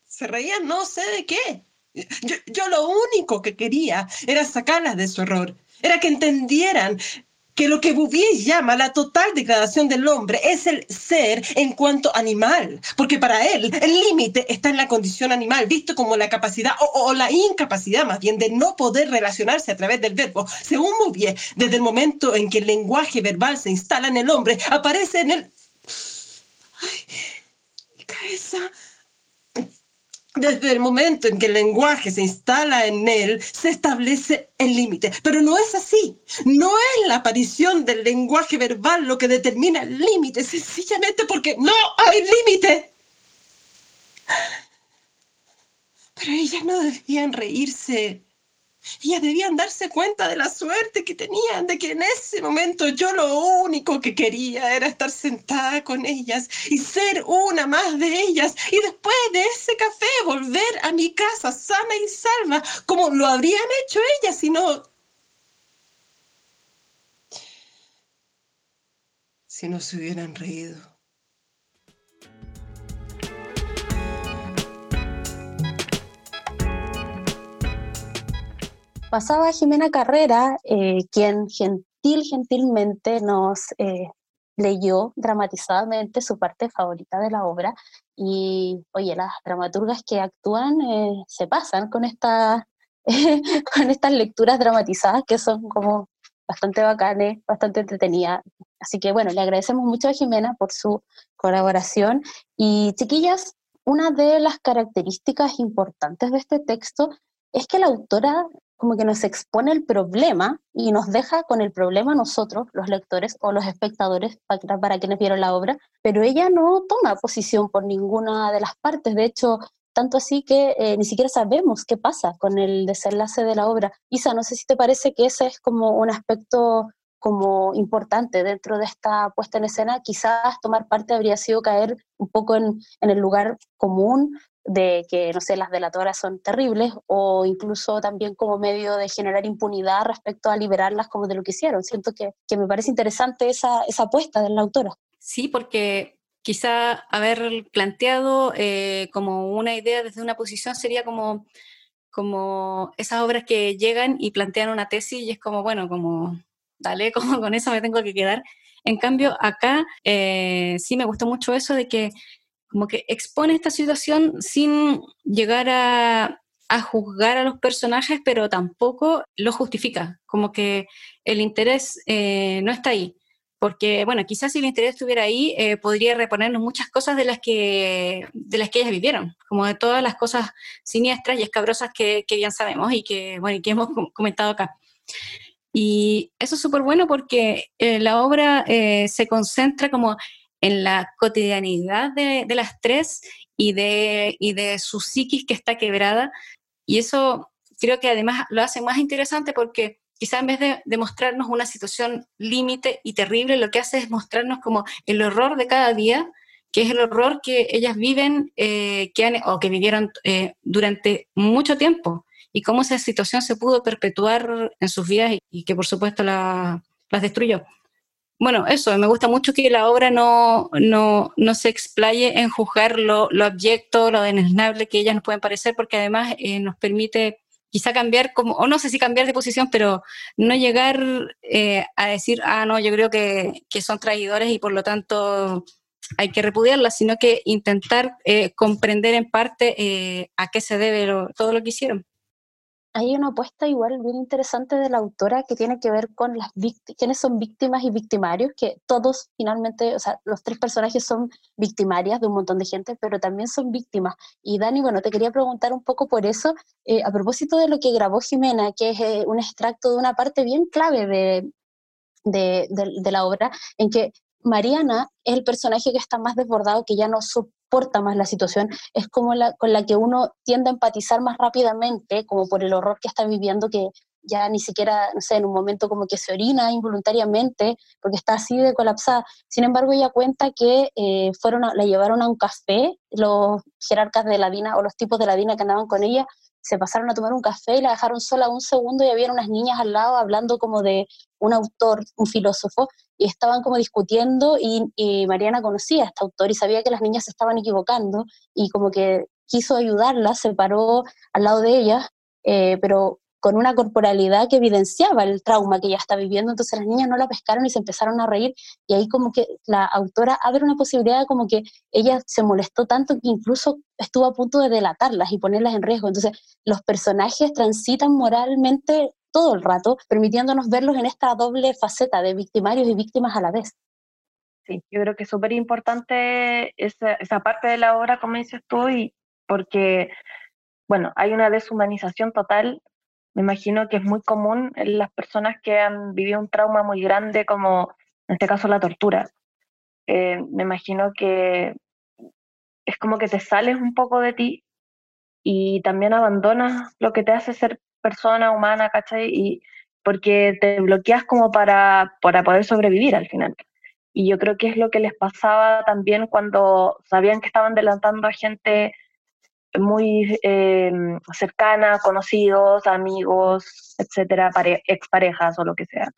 Se reían no sé de qué. Yo, yo lo único que quería era sacarlas de su error. Era que entendieran que lo que Bouvier llama la total degradación del hombre es el ser en cuanto animal, porque para él el límite está en la condición animal, visto como la capacidad o, o, la incapacidad más bien de no poder relacionarse a través del verbo. Según Bouvier, desde el momento en que el lenguaje verbal se instala en el hombre, aparece en el... Ay, desde el momento en que el lenguaje se instala en él, se establece el límite. Pero no es así. No es la aparición del lenguaje verbal lo que determina el límite, sencillamente porque no hay límite. Pero ellas no debían reírse ellas debían darse cuenta de la suerte que tenían, de que en ese momento yo lo único que quería era estar sentada con ellas y ser una más de ellas y después de ese café volver a mi casa sana y salva, como lo habrían hecho ellas si no... si no se hubieran reído. Pasaba Jimena Carrera, eh, quien gentil, gentilmente nos eh, leyó dramatizadamente su parte favorita de la obra. Y oye, las dramaturgas que actúan eh, se pasan con, esta, con estas lecturas dramatizadas que son como bastante bacanes, bastante entretenidas. Así que bueno, le agradecemos mucho a Jimena por su colaboración. Y chiquillas, una de las características importantes de este texto es que la autora como que nos expone el problema y nos deja con el problema nosotros, los lectores o los espectadores, para, para quienes vieron la obra, pero ella no toma posición por ninguna de las partes. De hecho, tanto así que eh, ni siquiera sabemos qué pasa con el desenlace de la obra. Isa, no sé si te parece que ese es como un aspecto como importante dentro de esta puesta en escena, quizás tomar parte habría sido caer un poco en, en el lugar común de que, no sé, las delatoras son terribles o incluso también como medio de generar impunidad respecto a liberarlas como de lo que hicieron. Siento que, que me parece interesante esa, esa apuesta de la autora. Sí, porque quizá haber planteado eh, como una idea desde una posición sería como, como esas obras que llegan y plantean una tesis y es como, bueno, como, dale, como con eso me tengo que quedar. En cambio, acá eh, sí me gustó mucho eso de que como que expone esta situación sin llegar a, juzgar a los personajes, pero tampoco lo justifica, como que el interés eh, no está ahí. Porque, bueno, quizás si el interés estuviera ahí, eh, podría reponernos muchas cosas de las, que, de las que ellas vivieron, como de todas las cosas siniestras y escabrosas que, que bien sabemos y que, bueno, y que hemos comentado acá. Y eso es súper bueno porque eh, la obra se concentra como en la cotidianidad de, las tres y de, y de su psiquis que está quebrada. Y eso creo que además lo hace más interesante porque quizá en vez de, mostrarnos una situación límite y terrible, lo que hace es mostrarnos como el horror de cada día, que es el horror que ellas viven eh, que han, o que vivieron eh, durante mucho tiempo y cómo esa situación se pudo perpetuar en sus vidas y, que por supuesto las destruyó bueno, eso, me gusta mucho que la obra no, no, no se explaye en juzgar lo, lo abyecto, lo denesnable que ellas nos pueden parecer, porque además eh, nos permite quizá cambiar, como, o no sé si cambiar de posición, pero no llegar eh, a decir, ah, no, yo creo que, que, son traidores y por lo tanto hay que repudiarlas, sino que intentar eh, comprender en parte a qué se debe todo lo que hicieron hay una apuesta igual bien interesante de la autora que tiene que ver con las quiénes son víctimas y victimarios, que todos finalmente, o sea, los tres personajes son victimarias de un montón de gente, pero también son víctimas. Y Dani, bueno, te quería preguntar un poco por eso, eh, a propósito de lo que grabó Jimena, que es eh, un extracto de una parte bien clave de, de, de, de la obra, en que Mariana es el personaje que está más desbordado, que ya no exporta más la situación, es como la con la que uno tiende a empatizar más rápidamente, como por el horror que está viviendo, que ya ni siquiera, no sé, en un momento como que se orina involuntariamente porque está así de colapsada. Sin embargo, ella cuenta que eh, fueron la llevaron a un café, los jerarcas de la DINA o los tipos de la DINA que andaban con ella, se pasaron a tomar un café y la dejaron sola un segundo y había unas niñas al lado hablando como de un autor, un filósofo, y estaban como discutiendo y, Mariana conocía a este autor y sabía que las niñas se estaban equivocando y como que quiso ayudarlas, se paró al lado de ellas, eh, pero con una corporalidad que evidenciaba el trauma que ella está viviendo, entonces las niñas no la pescaron y se empezaron a reír y ahí como que la autora abre una posibilidad como que ella se molestó tanto que incluso estuvo a punto de delatarlas y ponerlas en riesgo. Entonces los personajes transitan moralmente todo el rato, permitiéndonos verlos en esta doble faceta de victimarios y víctimas a la vez. Sí, yo creo que es súper importante esa, esa parte de la obra, como dices tú, y porque, bueno, hay una deshumanización total me imagino que es muy común en las personas que han vivido un trauma muy grande, como en este caso la tortura. Eh, me imagino que es como que te sales un poco de ti y también abandonas lo que te hace ser persona humana, ¿cachai? Y porque te bloqueas como para, para poder sobrevivir al final. Y yo creo que es lo que les pasaba también cuando sabían que estaban delantando a gente muy eh, cercana, conocidos, amigos, etcétera, exparejas o lo que sea.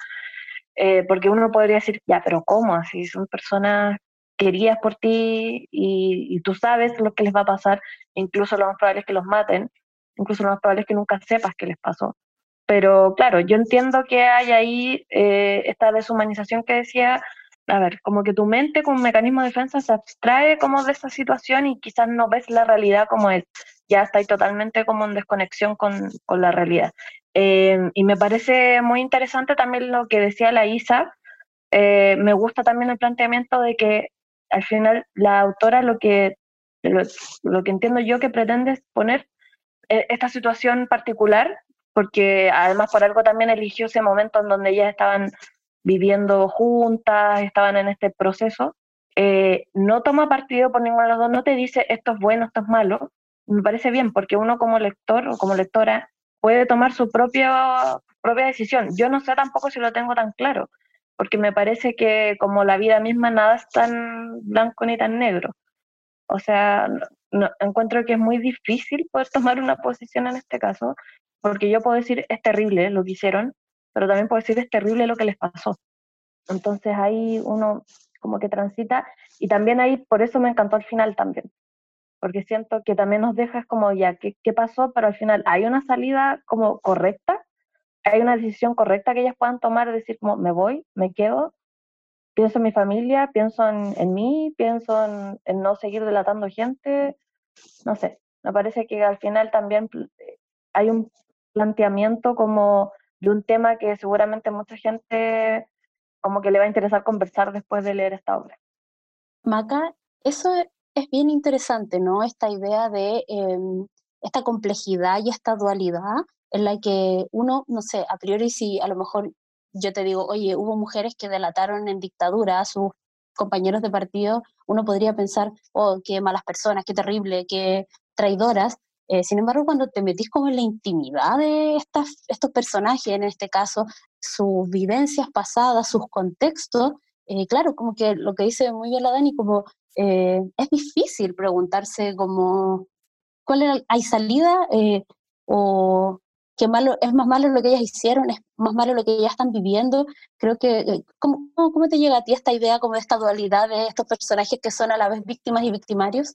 Eh, porque uno podría decir, ya, pero ¿cómo? Así son personas queridas por ti y, tú sabes lo que les va a pasar, incluso lo más probable es que los maten, incluso lo más probable es que nunca sepas qué les pasó. Pero claro, yo entiendo que hay ahí eh, esta deshumanización que decía, a ver, como que tu mente con un mecanismo de defensa se abstrae como de esa situación y quizás no ves la realidad como es. Ya estáis totalmente como en desconexión con, con la realidad. Eh, y me parece muy interesante también lo que decía la Isa. Eh, me gusta también el planteamiento de que al final la autora lo que, lo, lo que entiendo yo que pretende es poner esta situación particular, porque además por algo también eligió ese momento en donde ellas estaban viviendo juntas, estaban en este proceso, eh, no toma partido por ninguno de los dos, no te dice esto es bueno, esto es malo. Me parece bien, porque uno como lector o como lectora puede tomar su propia, propia decisión. Yo no sé tampoco si lo tengo tan claro, porque me parece que como la vida misma nada es tan blanco ni tan negro. O sea, no, encuentro que es muy difícil poder tomar una posición en este caso, porque yo puedo decir es terrible lo que hicieron, pero también puede decir es terrible lo que les pasó. Entonces ahí uno como que transita y también ahí por eso me encantó al final también, porque siento que también nos dejas como ya, ¿qué, ¿qué pasó? Pero al final hay una salida como correcta, hay una decisión correcta que ellas puedan tomar, decir como me voy, me quedo, pienso en mi familia, pienso en, en mí, pienso en, en, no seguir delatando gente, no sé, me parece que al final también hay un planteamiento como de un tema que seguramente mucha gente como que le va a interesar conversar después de leer esta obra. Maca, eso es bien interesante, ¿no? Esta idea de em, esta complejidad y esta dualidad en la que uno, no sé, a priori si a lo mejor yo te digo, oye, hubo mujeres que delataron en dictadura a sus compañeros de partido, uno podría pensar, oh, qué malas personas, qué terrible, qué traidoras, eh, sin embargo, cuando te metís como en la intimidad de estas, estos personajes, en este caso, sus vivencias pasadas, sus contextos, eh, claro, como que lo que dice muy bien la Dani, como eh, es difícil preguntarse como, ¿cuál hay salida? o qué malo, es más malo lo que ellas hicieron, es más malo lo que ellas están viviendo. Creo que, ¿cómo, ¿cómo te llega a ti esta idea como de esta dualidad de estos personajes que son a la vez víctimas y victimarios?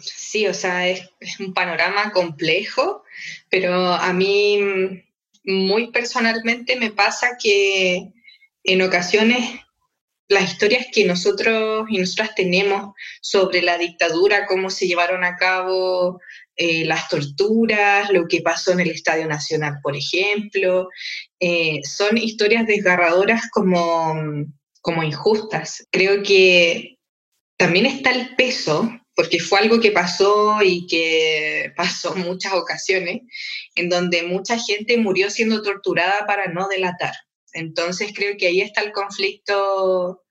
Sí, o sea, es, un panorama complejo, pero a mí muy personalmente me pasa que en ocasiones las historias que nosotros y nosotras tenemos sobre la dictadura, cómo se llevaron a cabo eh, las torturas, lo que pasó en el Estadio Nacional, por ejemplo, eh, son historias desgarradoras como, como injustas. Creo que también está el peso porque fue algo que pasó y que pasó muchas ocasiones, en donde mucha gente murió siendo torturada para no delatar. Entonces creo que ahí está el conflicto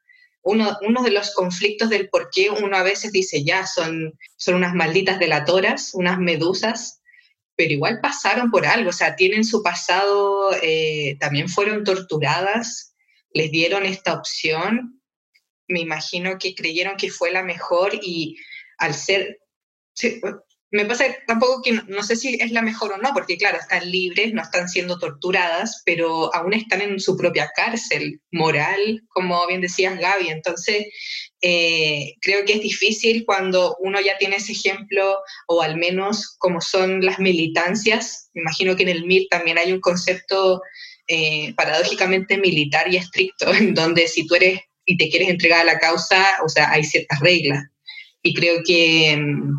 uno, de los conflictos del por qué uno a veces dice, ya, son, son unas malditas delatoras, unas medusas, pero igual pasaron por algo, o sea, tienen su pasado, eh, también fueron torturadas, les dieron esta opción, me imagino que creyeron que fue la mejor y al ser, me pasa tampoco que no, sé si es la mejor o no, porque claro, están libres, no están siendo torturadas, pero aún están en su propia cárcel moral, como bien decías Gaby. Entonces, eh, creo que es difícil cuando uno ya tiene ese ejemplo, o al menos como son las militancias. Me imagino que en el MIR también hay un concepto eh, paradójicamente militar y estricto, en donde si tú eres y te quieres entregar a la causa, o sea, hay ciertas reglas. Y creo que mm,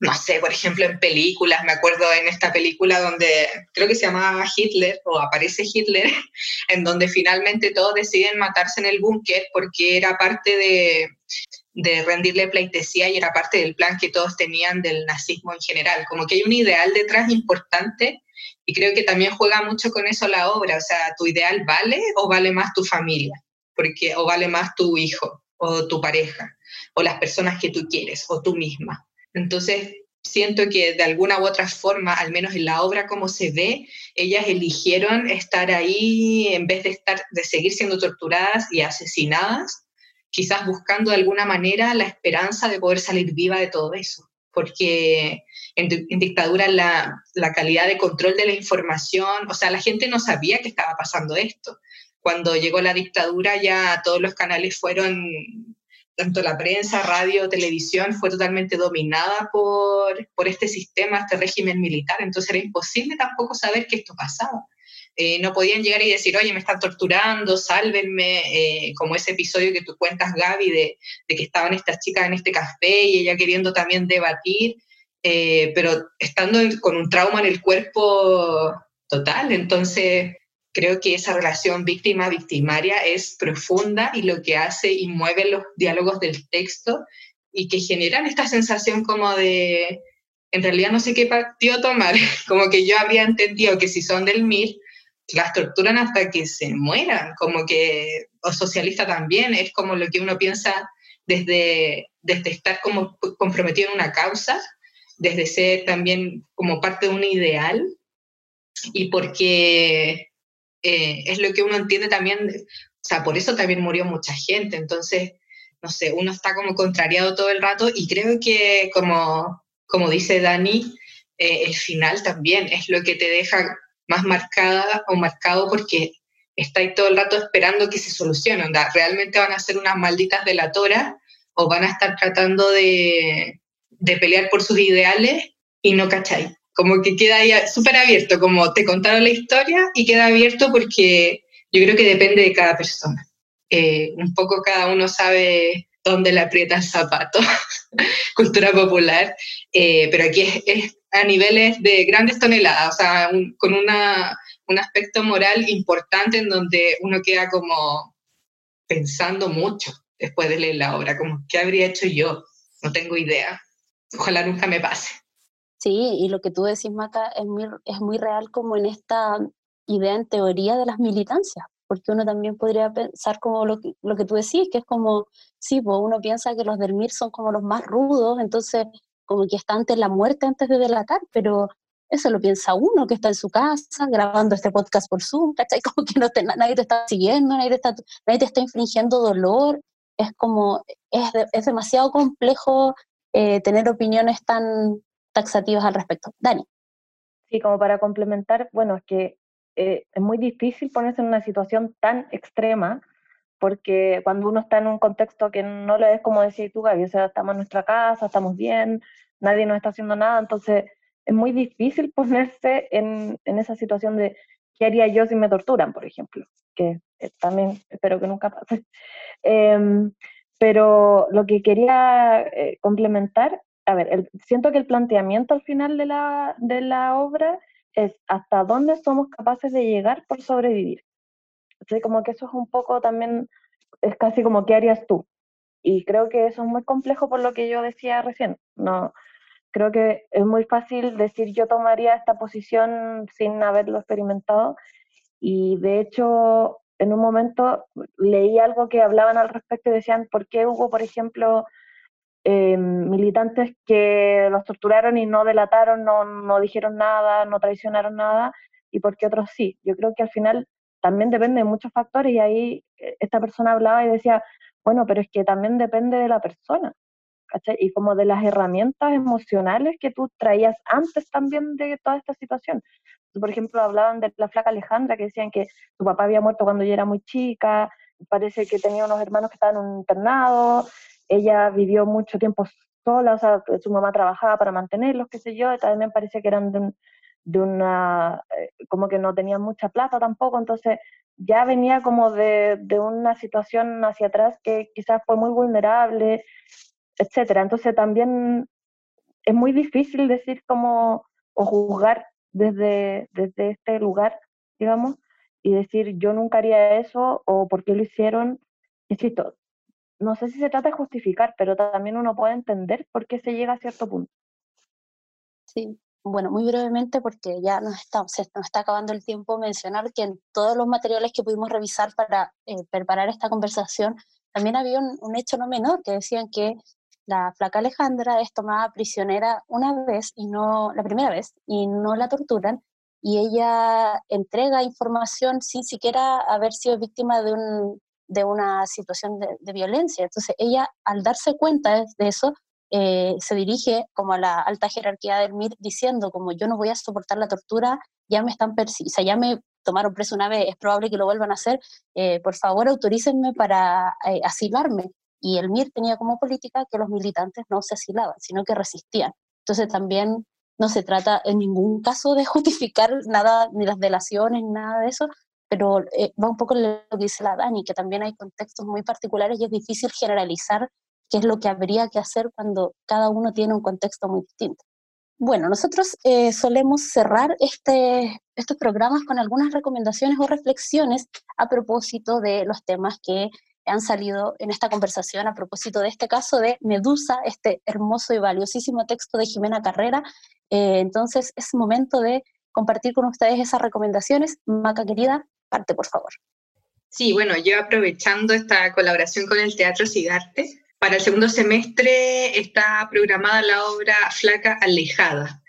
no sé, por ejemplo, en películas, me acuerdo en esta película donde creo que se llamaba Hitler o aparece Hitler, en donde finalmente todos deciden matarse en el búnker porque era parte de, de rendirle pleitesía y era parte del plan que todos tenían del nazismo en general. Como que hay un ideal detrás importante y creo que también juega mucho con eso la obra, o sea, ¿tu ideal vale o vale más tu familia? Porque, o vale más tu hijo o tu pareja o las personas que tú quieres o tú misma. Entonces, siento que de alguna u otra forma, al menos en la obra como se ve, ellas eligieron estar ahí en vez de, estar, de seguir siendo torturadas y asesinadas, quizás buscando de alguna manera la esperanza de poder salir viva de todo eso. Porque en, dictadura la, la calidad de control de la información, o sea, la gente no sabía que estaba pasando esto. Cuando llegó la dictadura ya todos los canales fueron tanto la prensa, radio, televisión fue totalmente dominada por, por este sistema, este régimen militar, entonces era imposible tampoco saber que esto pasaba. Eh, no podían llegar y decir, oye, me están torturando, sálvenme, eh, como ese episodio que tú cuentas, Gaby, de, de, que estaban estas chicas en este café y ella queriendo también debatir, eh, pero estando con un trauma en el cuerpo total, entonces Creo que esa relación víctima-victimaria es profunda y lo que hace y mueve los diálogos del texto y que generan esta sensación como de, en realidad no sé qué partido tomar, como que yo habría entendido que si son del MIR, las torturan hasta que se mueran, como que, o socialista también, es como lo que uno piensa desde, desde estar como comprometido en una causa, desde ser también como parte de un ideal, y porque eh, es lo que uno entiende también, o sea, por eso también murió mucha gente, entonces, no sé, uno está como contrariado todo el rato y creo que como, como dice Dani, eh, el final también es lo que te deja más marcada o marcado porque estáis todo el rato esperando que se solucione, onda, realmente van a ser unas malditas delatoras o van a estar tratando de, de pelear por sus ideales y no cacháis como que queda ahí súper abierto, como te contaron la historia y queda abierto porque yo creo que depende de cada persona. Eh, un poco cada uno sabe dónde le aprieta el zapato, cultura popular, eh, pero aquí es, a niveles de grandes toneladas, o sea, con una, un aspecto moral importante en donde uno queda como pensando mucho después de leer la obra, como, ¿qué habría hecho yo? No tengo idea. Ojalá nunca me pase. Sí, y lo que tú decís, Maca, es muy, es muy real como en esta idea en teoría de las militancias, porque uno también podría pensar como lo que, lo que tú decís, que es como, sí, pues uno piensa que los del MIR son como los más rudos, entonces como que está antes la muerte antes de delatar, pero eso lo piensa uno que está en su casa grabando este podcast por Zoom, ¿cachai? Como que no te, nadie te está siguiendo, nadie te está, nadie te está infringiendo dolor, es como, es, es demasiado complejo eh, tener opiniones tan, taxativos al respecto. Dani. Sí, como para complementar, bueno, es que eh, es muy difícil ponerse en una situación tan extrema, porque cuando uno está en un contexto que no le es como decir tú, Gaby, o sea, estamos en nuestra casa, estamos bien, nadie nos está haciendo nada, entonces es muy difícil ponerse en, en esa situación de qué haría yo si me torturan, por ejemplo, que eh, también espero que nunca pase. Em, pero lo que quería eh, complementar a ver, siento que el planteamiento al final de la, de la obra es hasta dónde somos capaces de llegar por sobrevivir. Así como que eso es un poco también, es casi como qué harías tú. Y creo que eso es muy complejo por lo que yo decía recién. No, creo que es muy fácil decir yo tomaría esta posición sin haberlo experimentado. Y de hecho, en un momento leí algo que hablaban al respecto y decían, ¿por qué hubo, por ejemplo, eh, militantes que los torturaron y no delataron, no, no dijeron nada, no traicionaron nada, y por qué otros sí? Yo creo que al final también depende de muchos factores y ahí eh, esta persona hablaba y decía, bueno, pero es que también depende de la persona. ¿cachai? Y como de las herramientas emocionales que tú traías antes también de toda esta situación. Por ejemplo, hablaban de la flaca Alejandra, que decían que su papá había muerto cuando ella era muy chica, parece que tenía unos hermanos que estaban en un internado, ella vivió mucho tiempo sola, o sea, su mamá trabajaba para mantenerlos, qué sé yo, y también parece que eran de, de una, eh, como que no tenían mucha plata tampoco, entonces ya venía como de, de, una situación hacia atrás que quizás fue muy vulnerable, etcétera. Entonces también es muy difícil decir cómo o juzgar desde, desde este lugar, digamos, y decir yo nunca haría eso o por qué lo hicieron. Insisto, no sé si se trata de justificar, pero también uno puede entender por qué se llega a cierto punto. Sí, bueno, muy brevemente, porque ya nos está, se nos está acabando el tiempo, mencionar que en todos los materiales que pudimos revisar para eh, preparar esta conversación, también había un, un, hecho no menor, que decían que la flaca Alejandra es tomada prisionera una vez y no la primera vez y no la torturan y ella entrega información sin siquiera haber sido víctima de, un, de una situación de, violencia. Entonces ella al darse cuenta de eso eh, se dirige como a la alta jerarquía del MIR diciendo como yo no voy a soportar la tortura, ya me están persiguiendo, ya me tomaron preso una vez, es probable que lo vuelvan a hacer, eh, por favor autorícenme para eh, asilarme y el MIR tenía como política que los militantes no se asilaban, sino que resistían. Entonces también no se trata en ningún caso de justificar nada, ni las delaciones, ni nada de eso, pero eh, va un poco lo que dice la Dani, que también hay contextos muy particulares y es difícil generalizar qué es lo que habría que hacer cuando cada uno tiene un contexto muy distinto. Bueno, nosotros eh, solemos cerrar este, estos programas con algunas recomendaciones o reflexiones a propósito de los temas que han salido en esta conversación a propósito de este caso de Medusa, este hermoso y valiosísimo texto de Jimena Carrera. Eh, entonces es momento de compartir con ustedes esas recomendaciones. Maca querida, parte por favor. Sí, bueno, yo aprovechando esta colaboración con el Teatro Sigarte, para el segundo semestre está programada la obra Flaca Alejada,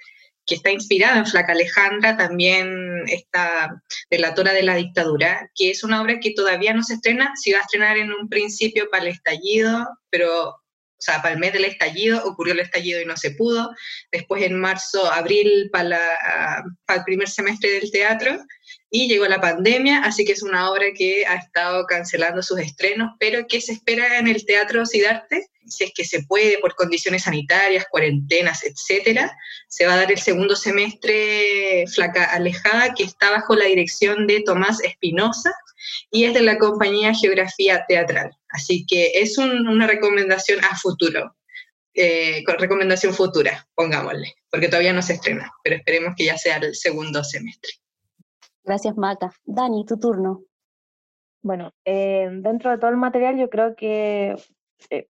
que está inspirada en Flaca Alejandra, también esta relatora de la dictadura, que es una obra que todavía no se estrena, se iba a estrenar en un principio para el estallido, pero, o sea, para el mes del estallido, ocurrió el estallido y no se pudo, después en marzo, abril, para, para el primer semestre del teatro, y llegó la pandemia, así que es una obra que ha estado cancelando sus estrenos, pero que se espera en el Teatro Sidarte, si es que se puede por condiciones sanitarias, cuarentenas, etcétera, se va a dar el segundo semestre Flaca Alejada, que está bajo la dirección de Tomás Espinosa y es de la compañía Geografía Teatral. Así que es un, una recomendación a futuro, eh, recomendación futura, pongámosle, porque todavía no se estrena, pero esperemos que ya sea el segundo semestre. Gracias, Maca. Dani, tu turno. Bueno, eh, dentro de todo el material yo creo que eh,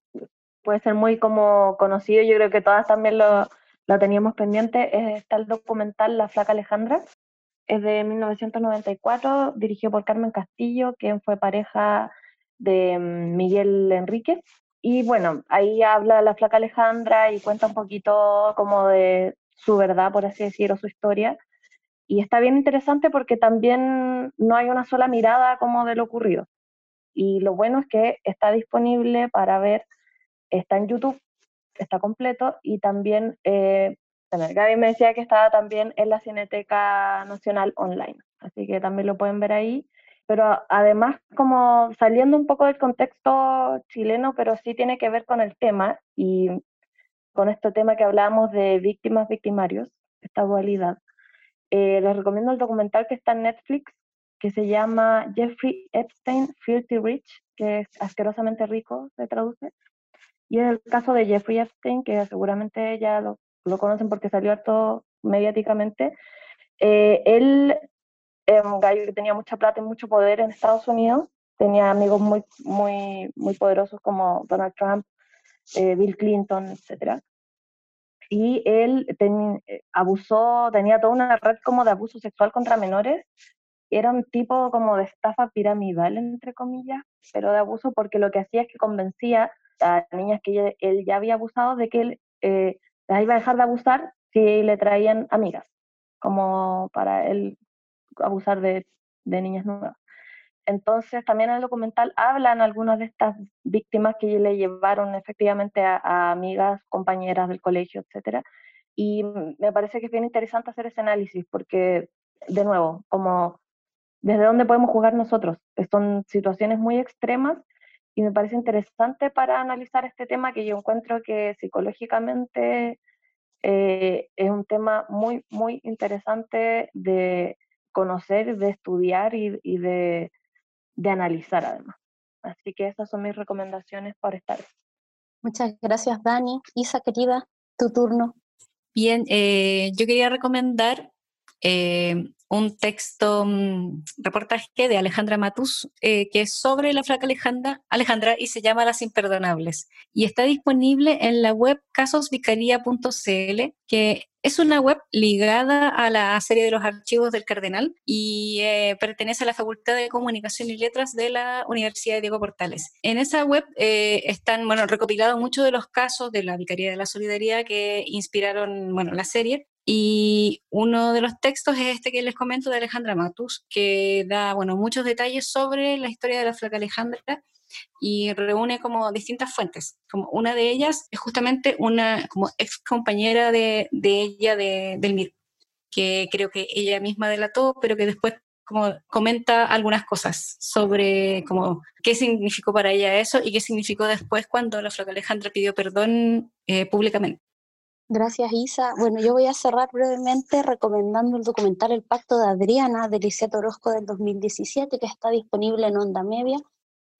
puede ser muy como conocido, yo creo que todas también lo, lo teníamos pendiente, está el documental La Flaca Alejandra, es de 1994, dirigido por Carmen Castillo, quien fue pareja de mm, Miguel Enrique. Y bueno, ahí habla la flaca Alejandra y cuenta un poquito como de su verdad, por así decirlo, su historia. Y está bien interesante porque también no hay una sola mirada como de lo ocurrido. Y lo bueno es que está disponible para ver, está en YouTube, está completo y también, eh, Gaby me decía que estaba también en la Cineteca Nacional Online, así que también lo pueden ver ahí. Pero además, como saliendo un poco del contexto chileno, pero sí tiene que ver con el tema y con este tema que hablábamos de víctimas, victimarios, esta dualidad. Eh, les recomiendo el documental que está en Netflix, que se llama Jeffrey Epstein, Filthy Rich, que es asquerosamente rico, se traduce. Y es el caso de Jeffrey Epstein, que seguramente ya lo, conocen porque salió harto mediáticamente. Eh, él es un gallo que tenía mucha plata y mucho poder en Estados Unidos. Tenía amigos muy, muy, muy poderosos como Donald Trump, eh, Bill Clinton, etcétera y él ten, eh, abusó, tenía toda una red como de abuso sexual contra menores era un tipo como de estafa piramidal, entre comillas, pero de abuso porque lo que hacía es que convencía a niñas que él ya había abusado de que él eh, las iba a dejar de abusar si le traían amigas, como para él abusar de, de niñas nuevas. Entonces, también en el documental hablan algunas de estas víctimas que le llevaron efectivamente a, amigas, compañeras del colegio, etcétera. Y me parece que es bien interesante hacer ese análisis porque, de nuevo, como desde dónde podemos jugar nosotros. Son situaciones muy extremas y me parece interesante para analizar este tema que yo encuentro que psicológicamente eh, es un tema muy, muy interesante de conocer, de estudiar y, y de de analizar además. Así que esas son mis recomendaciones para estar. Muchas gracias, Dani. Isa, querida, tu turno. Bien, eh, yo quería recomendar eh, un texto, un reportaje de Alejandra Matus, eh, que es sobre la flaca Alejandra, Alejandra y se llama Las Imperdonables. Y está disponible en la web casosvicaría.cl, que es una web ligada a la serie de los archivos del Cardenal y eh, pertenece a la Facultad de Comunicación y Letras de la Universidad de Diego Portales. En esa web están bueno, recopilados muchos de los casos de la Vicaría de la Solidaridad que inspiraron bueno, la serie y uno de los textos es este que les comento de Alejandra Matus, que da bueno, muchos detalles sobre la historia de la flaca Alejandra y reúne como distintas fuentes. Como una de ellas es justamente una como ex compañera de, ella de, del MIR, que creo que ella misma delató, pero que después como comenta algunas cosas sobre como qué significó para ella eso y qué significó después cuando la flaca Alejandra pidió perdón eh, públicamente. Gracias, Isa. Bueno, yo voy a cerrar brevemente recomendando el documental El Pacto de Adriana de Lisette Orozco del 2017, que está disponible en Onda Media.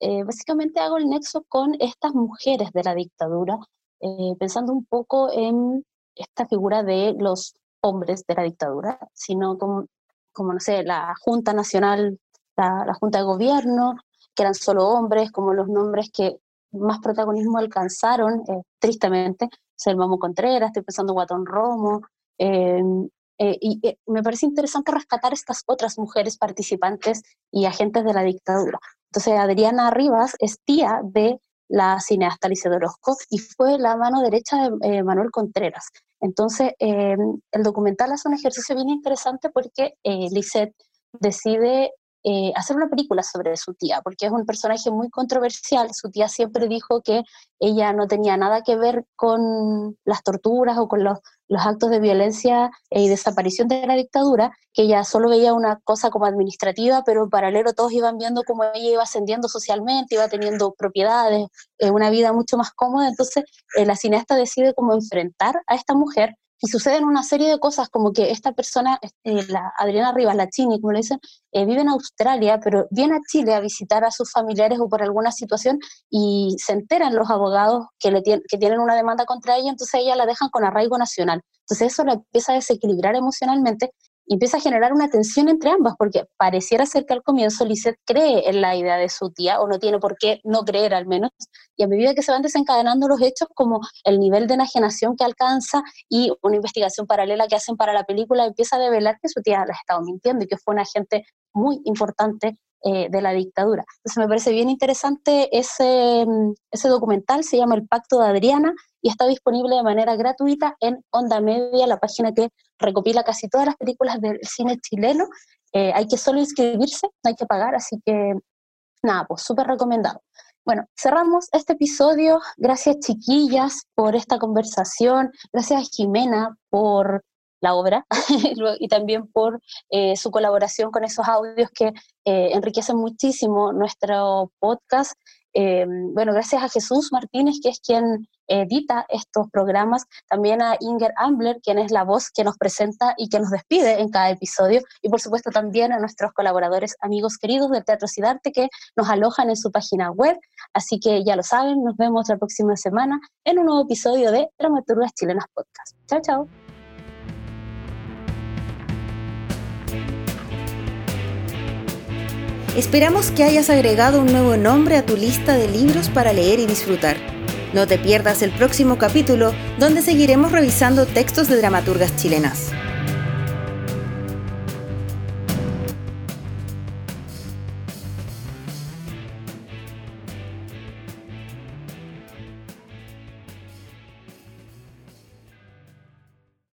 Eh, básicamente hago el nexo con estas mujeres de la dictadura, eh, pensando un poco en esta figura de los hombres de la dictadura, sino como, como no sé, la Junta Nacional, la, la Junta de Gobierno, que eran solo hombres, como los nombres que más protagonismo alcanzaron, eh, tristemente, Selmamo Contreras, estoy pensando en Guatón Romo, em, eh, y eh, me parece interesante rescatar estas otras mujeres participantes y agentes de la dictadura. Entonces, Adriana Rivas es tía de la cineasta Lice Orozco y fue la mano derecha de Manuel Contreras. Entonces, em, el documental hace un ejercicio bien interesante porque Lisette decide eh, hacer una película sobre su tía, porque es un personaje muy controversial. Su tía siempre dijo que ella no tenía nada que ver con las torturas o con los, actos de violencia y desaparición de la dictadura, que ella solo veía una cosa como administrativa, pero en paralelo todos iban viendo cómo ella iba ascendiendo socialmente, iba teniendo propiedades, eh, una vida mucho más cómoda. Entonces, eh, la cineasta decide cómo enfrentar a esta mujer y suceden una serie de cosas como que esta persona, eh, la Adriana Rivas, la Chini, como le dicen, eh, vive en Australia, pero viene a Chile a visitar a sus familiares o por alguna situación y se enteran los abogados que, le que tienen una demanda contra ella, entonces ella la dejan con arraigo nacional. Entonces eso la empieza a desequilibrar emocionalmente empieza a generar una tensión entre ambas, porque pareciera ser que al comienzo Lisette cree en la idea de su tía, o no tiene por qué no creer al menos, y a medida que se van desencadenando los hechos, como el nivel de enajenación que alcanza y una investigación paralela que hacen para la película, empieza a develar que su tía la ha estado mintiendo y que fue un agente muy importante eh, de la dictadura. Entonces me parece bien interesante ese, ese documental, se llama El Pacto de Adriana, y está disponible de manera gratuita en Onda Media, la página que recopila casi todas las películas del cine chileno. Eh, hay que solo inscribirse, no hay que pagar, así que nada, pues súper recomendado. Bueno, cerramos este episodio. Gracias chiquillas por esta conversación. Gracias Jimena por la obra y también por eh, su colaboración con esos audios que eh, enriquecen muchísimo nuestro podcast. Eh, bueno, gracias a Jesús Martínez, que es quien edita estos programas, también a Inger Ambler, quien es la voz que nos presenta y que nos despide en cada episodio, y por supuesto también a nuestros colaboradores, amigos queridos del Teatro Cidarte, que nos alojan en su página web. Así que ya lo saben, nos vemos la próxima semana en un nuevo episodio de Dramaturgas Chilenas Podcast. Chao, chao. Esperamos que hayas agregado un nuevo nombre a tu lista de libros para leer y disfrutar. No te pierdas el próximo capítulo donde seguiremos revisando textos de dramaturgas chilenas.